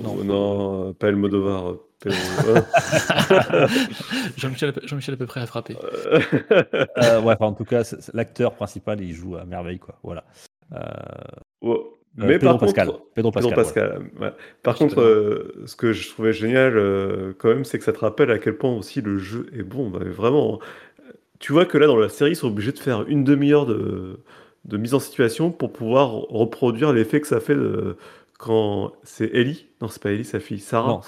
non non, euh, pas Almodovar. Pedro- [laughs] [laughs] Jean-Michel Jean-Michel à peu près a frappé. [laughs] Euh, ouais, enfin, en tout cas, l'acteur principal, il joue à merveille, quoi. Voilà. Euh, ouais. Euh, Mais Pedro par Pascal. contre, Pedro Pedro Pascal. Pascal, ouais. Par Justement. contre, euh, ce que je trouvais génial euh, quand même, c'est que ça te rappelle à quel point aussi le jeu est bon. Bah, vraiment, tu vois que là, dans la série, ils sont obligés de faire une demi-heure de, de mise en situation pour pouvoir reproduire l'effet que ça fait de- quand c'est Ellie. Non, c'est pas Ellie, sa fille, Sarah. Non,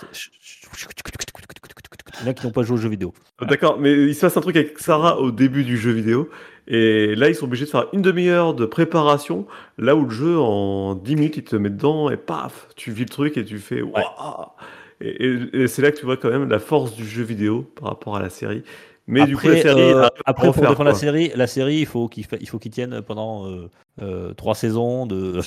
Il y en a qui n'ont pas joué aux jeux vidéo. D'accord, mais il se passe un truc avec Sarah au début du jeu vidéo. Et là, ils sont obligés de faire une demi-heure de préparation. Là où le jeu, en 10 minutes, il te met dedans et paf, tu vis le truc et tu fais. Et, et- et c'est là que tu vois quand même la force du jeu vidéo par rapport à la série. Mais du coup, la Après, série. euh, après pour défendre la série, la série, il faut qu'il fa- il faut qu'il tienne pendant euh, euh, trois saisons de, de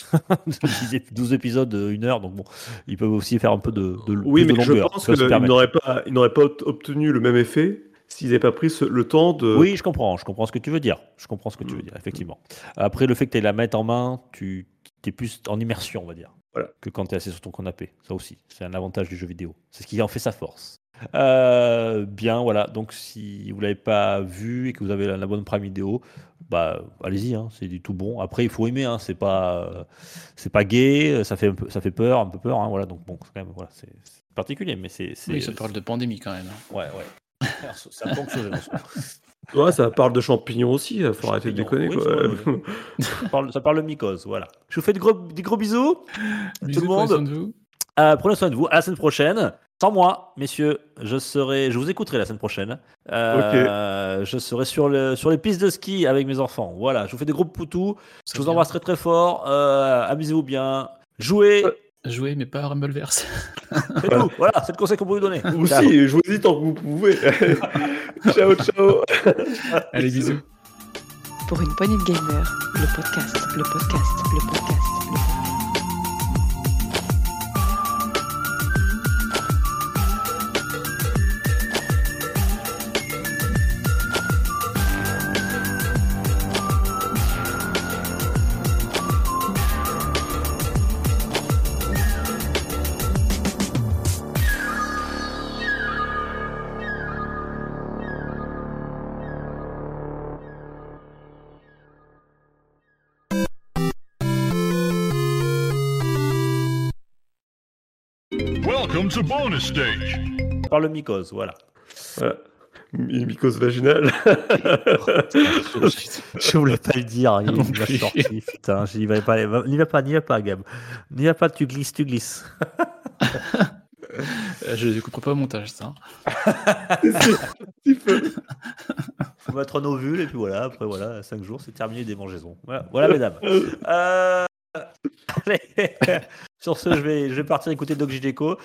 10 ép- 12 épisodes de 1 heure. Donc bon, ils peuvent aussi faire un peu de, de Oui, mais de je pense qu'ils n'auraient pas, ils n'auraient pas obt- obtenu le même effet s'ils n'avaient pas pris ce- le temps de. Oui, je comprends, je comprends ce que tu veux dire. Je comprends ce que tu veux dire, effectivement. Après, le fait que tu aies la mettre en main, tu es plus en immersion, on va dire, Voilà. que quand tu es assis sur ton canapé. Ça aussi, c'est un avantage du jeu vidéo. C'est ce qui en fait sa force. Euh, bien, voilà. Donc, si vous l'avez pas vu et que vous avez la, la bonne Prime Vidéo, bah, allez-y, hein, c'est du tout bon. Après, il faut aimer, hein, c'est pas, euh, c'est pas gay, ça fait un peu, ça fait peur, un peu peur, hein, voilà. Donc bon, c'est quand même, voilà, c'est particulier, mais c'est, c'est, Oui, ça parle de pandémie quand même. ouais, ouais. Sujet. Ouais, ça parle de champignons aussi. Il faut arrêter de déconner. Oui, quoi. [laughs] ça, parle, ça parle de mycose, voilà. Je vous fais de gros, des gros bisous. Bisous, le prenez monde. soin de vous. Euh, prenez soin de vous. À la semaine prochaine. Sans moi, messieurs, je serai, je vous écouterai la semaine prochaine. Euh, Je serai sur, le, sur les pistes de ski avec mes enfants. Voilà, je vous fais des gros poutous. Je Ça vous embrasse très très fort. Euh, Amusez-vous bien. Jouez. Jouer, mais pas à Rumbleverse. C'est tout. Voilà, c'est le conseil qu'on peut vous donner. Vous aussi, jouez-y tant que vous pouvez. [laughs] ciao, ciao. Allez, bisous. Pour une poignée de podcast, le podcast, le podcast, le podcast. Bonus stage. Parle de mycose, voilà. Voilà. Une mycose vaginale. [laughs] Je voulais pas le dire, il m'a sorti, putain, j'y vais pas, n'y va pas, n'y va pas, Gab. N'y va pas, tu glisses, tu glisses. Euh, Je ne couperai pas au montage, ça. Peu. Faut mettre un ovule et puis voilà, après voilà, 5 jours, c'est terminé les démangeaisons. Voilà, voilà mesdames. Euh, [laughs] sur ce, je vais, partir écouter Doc Gideco.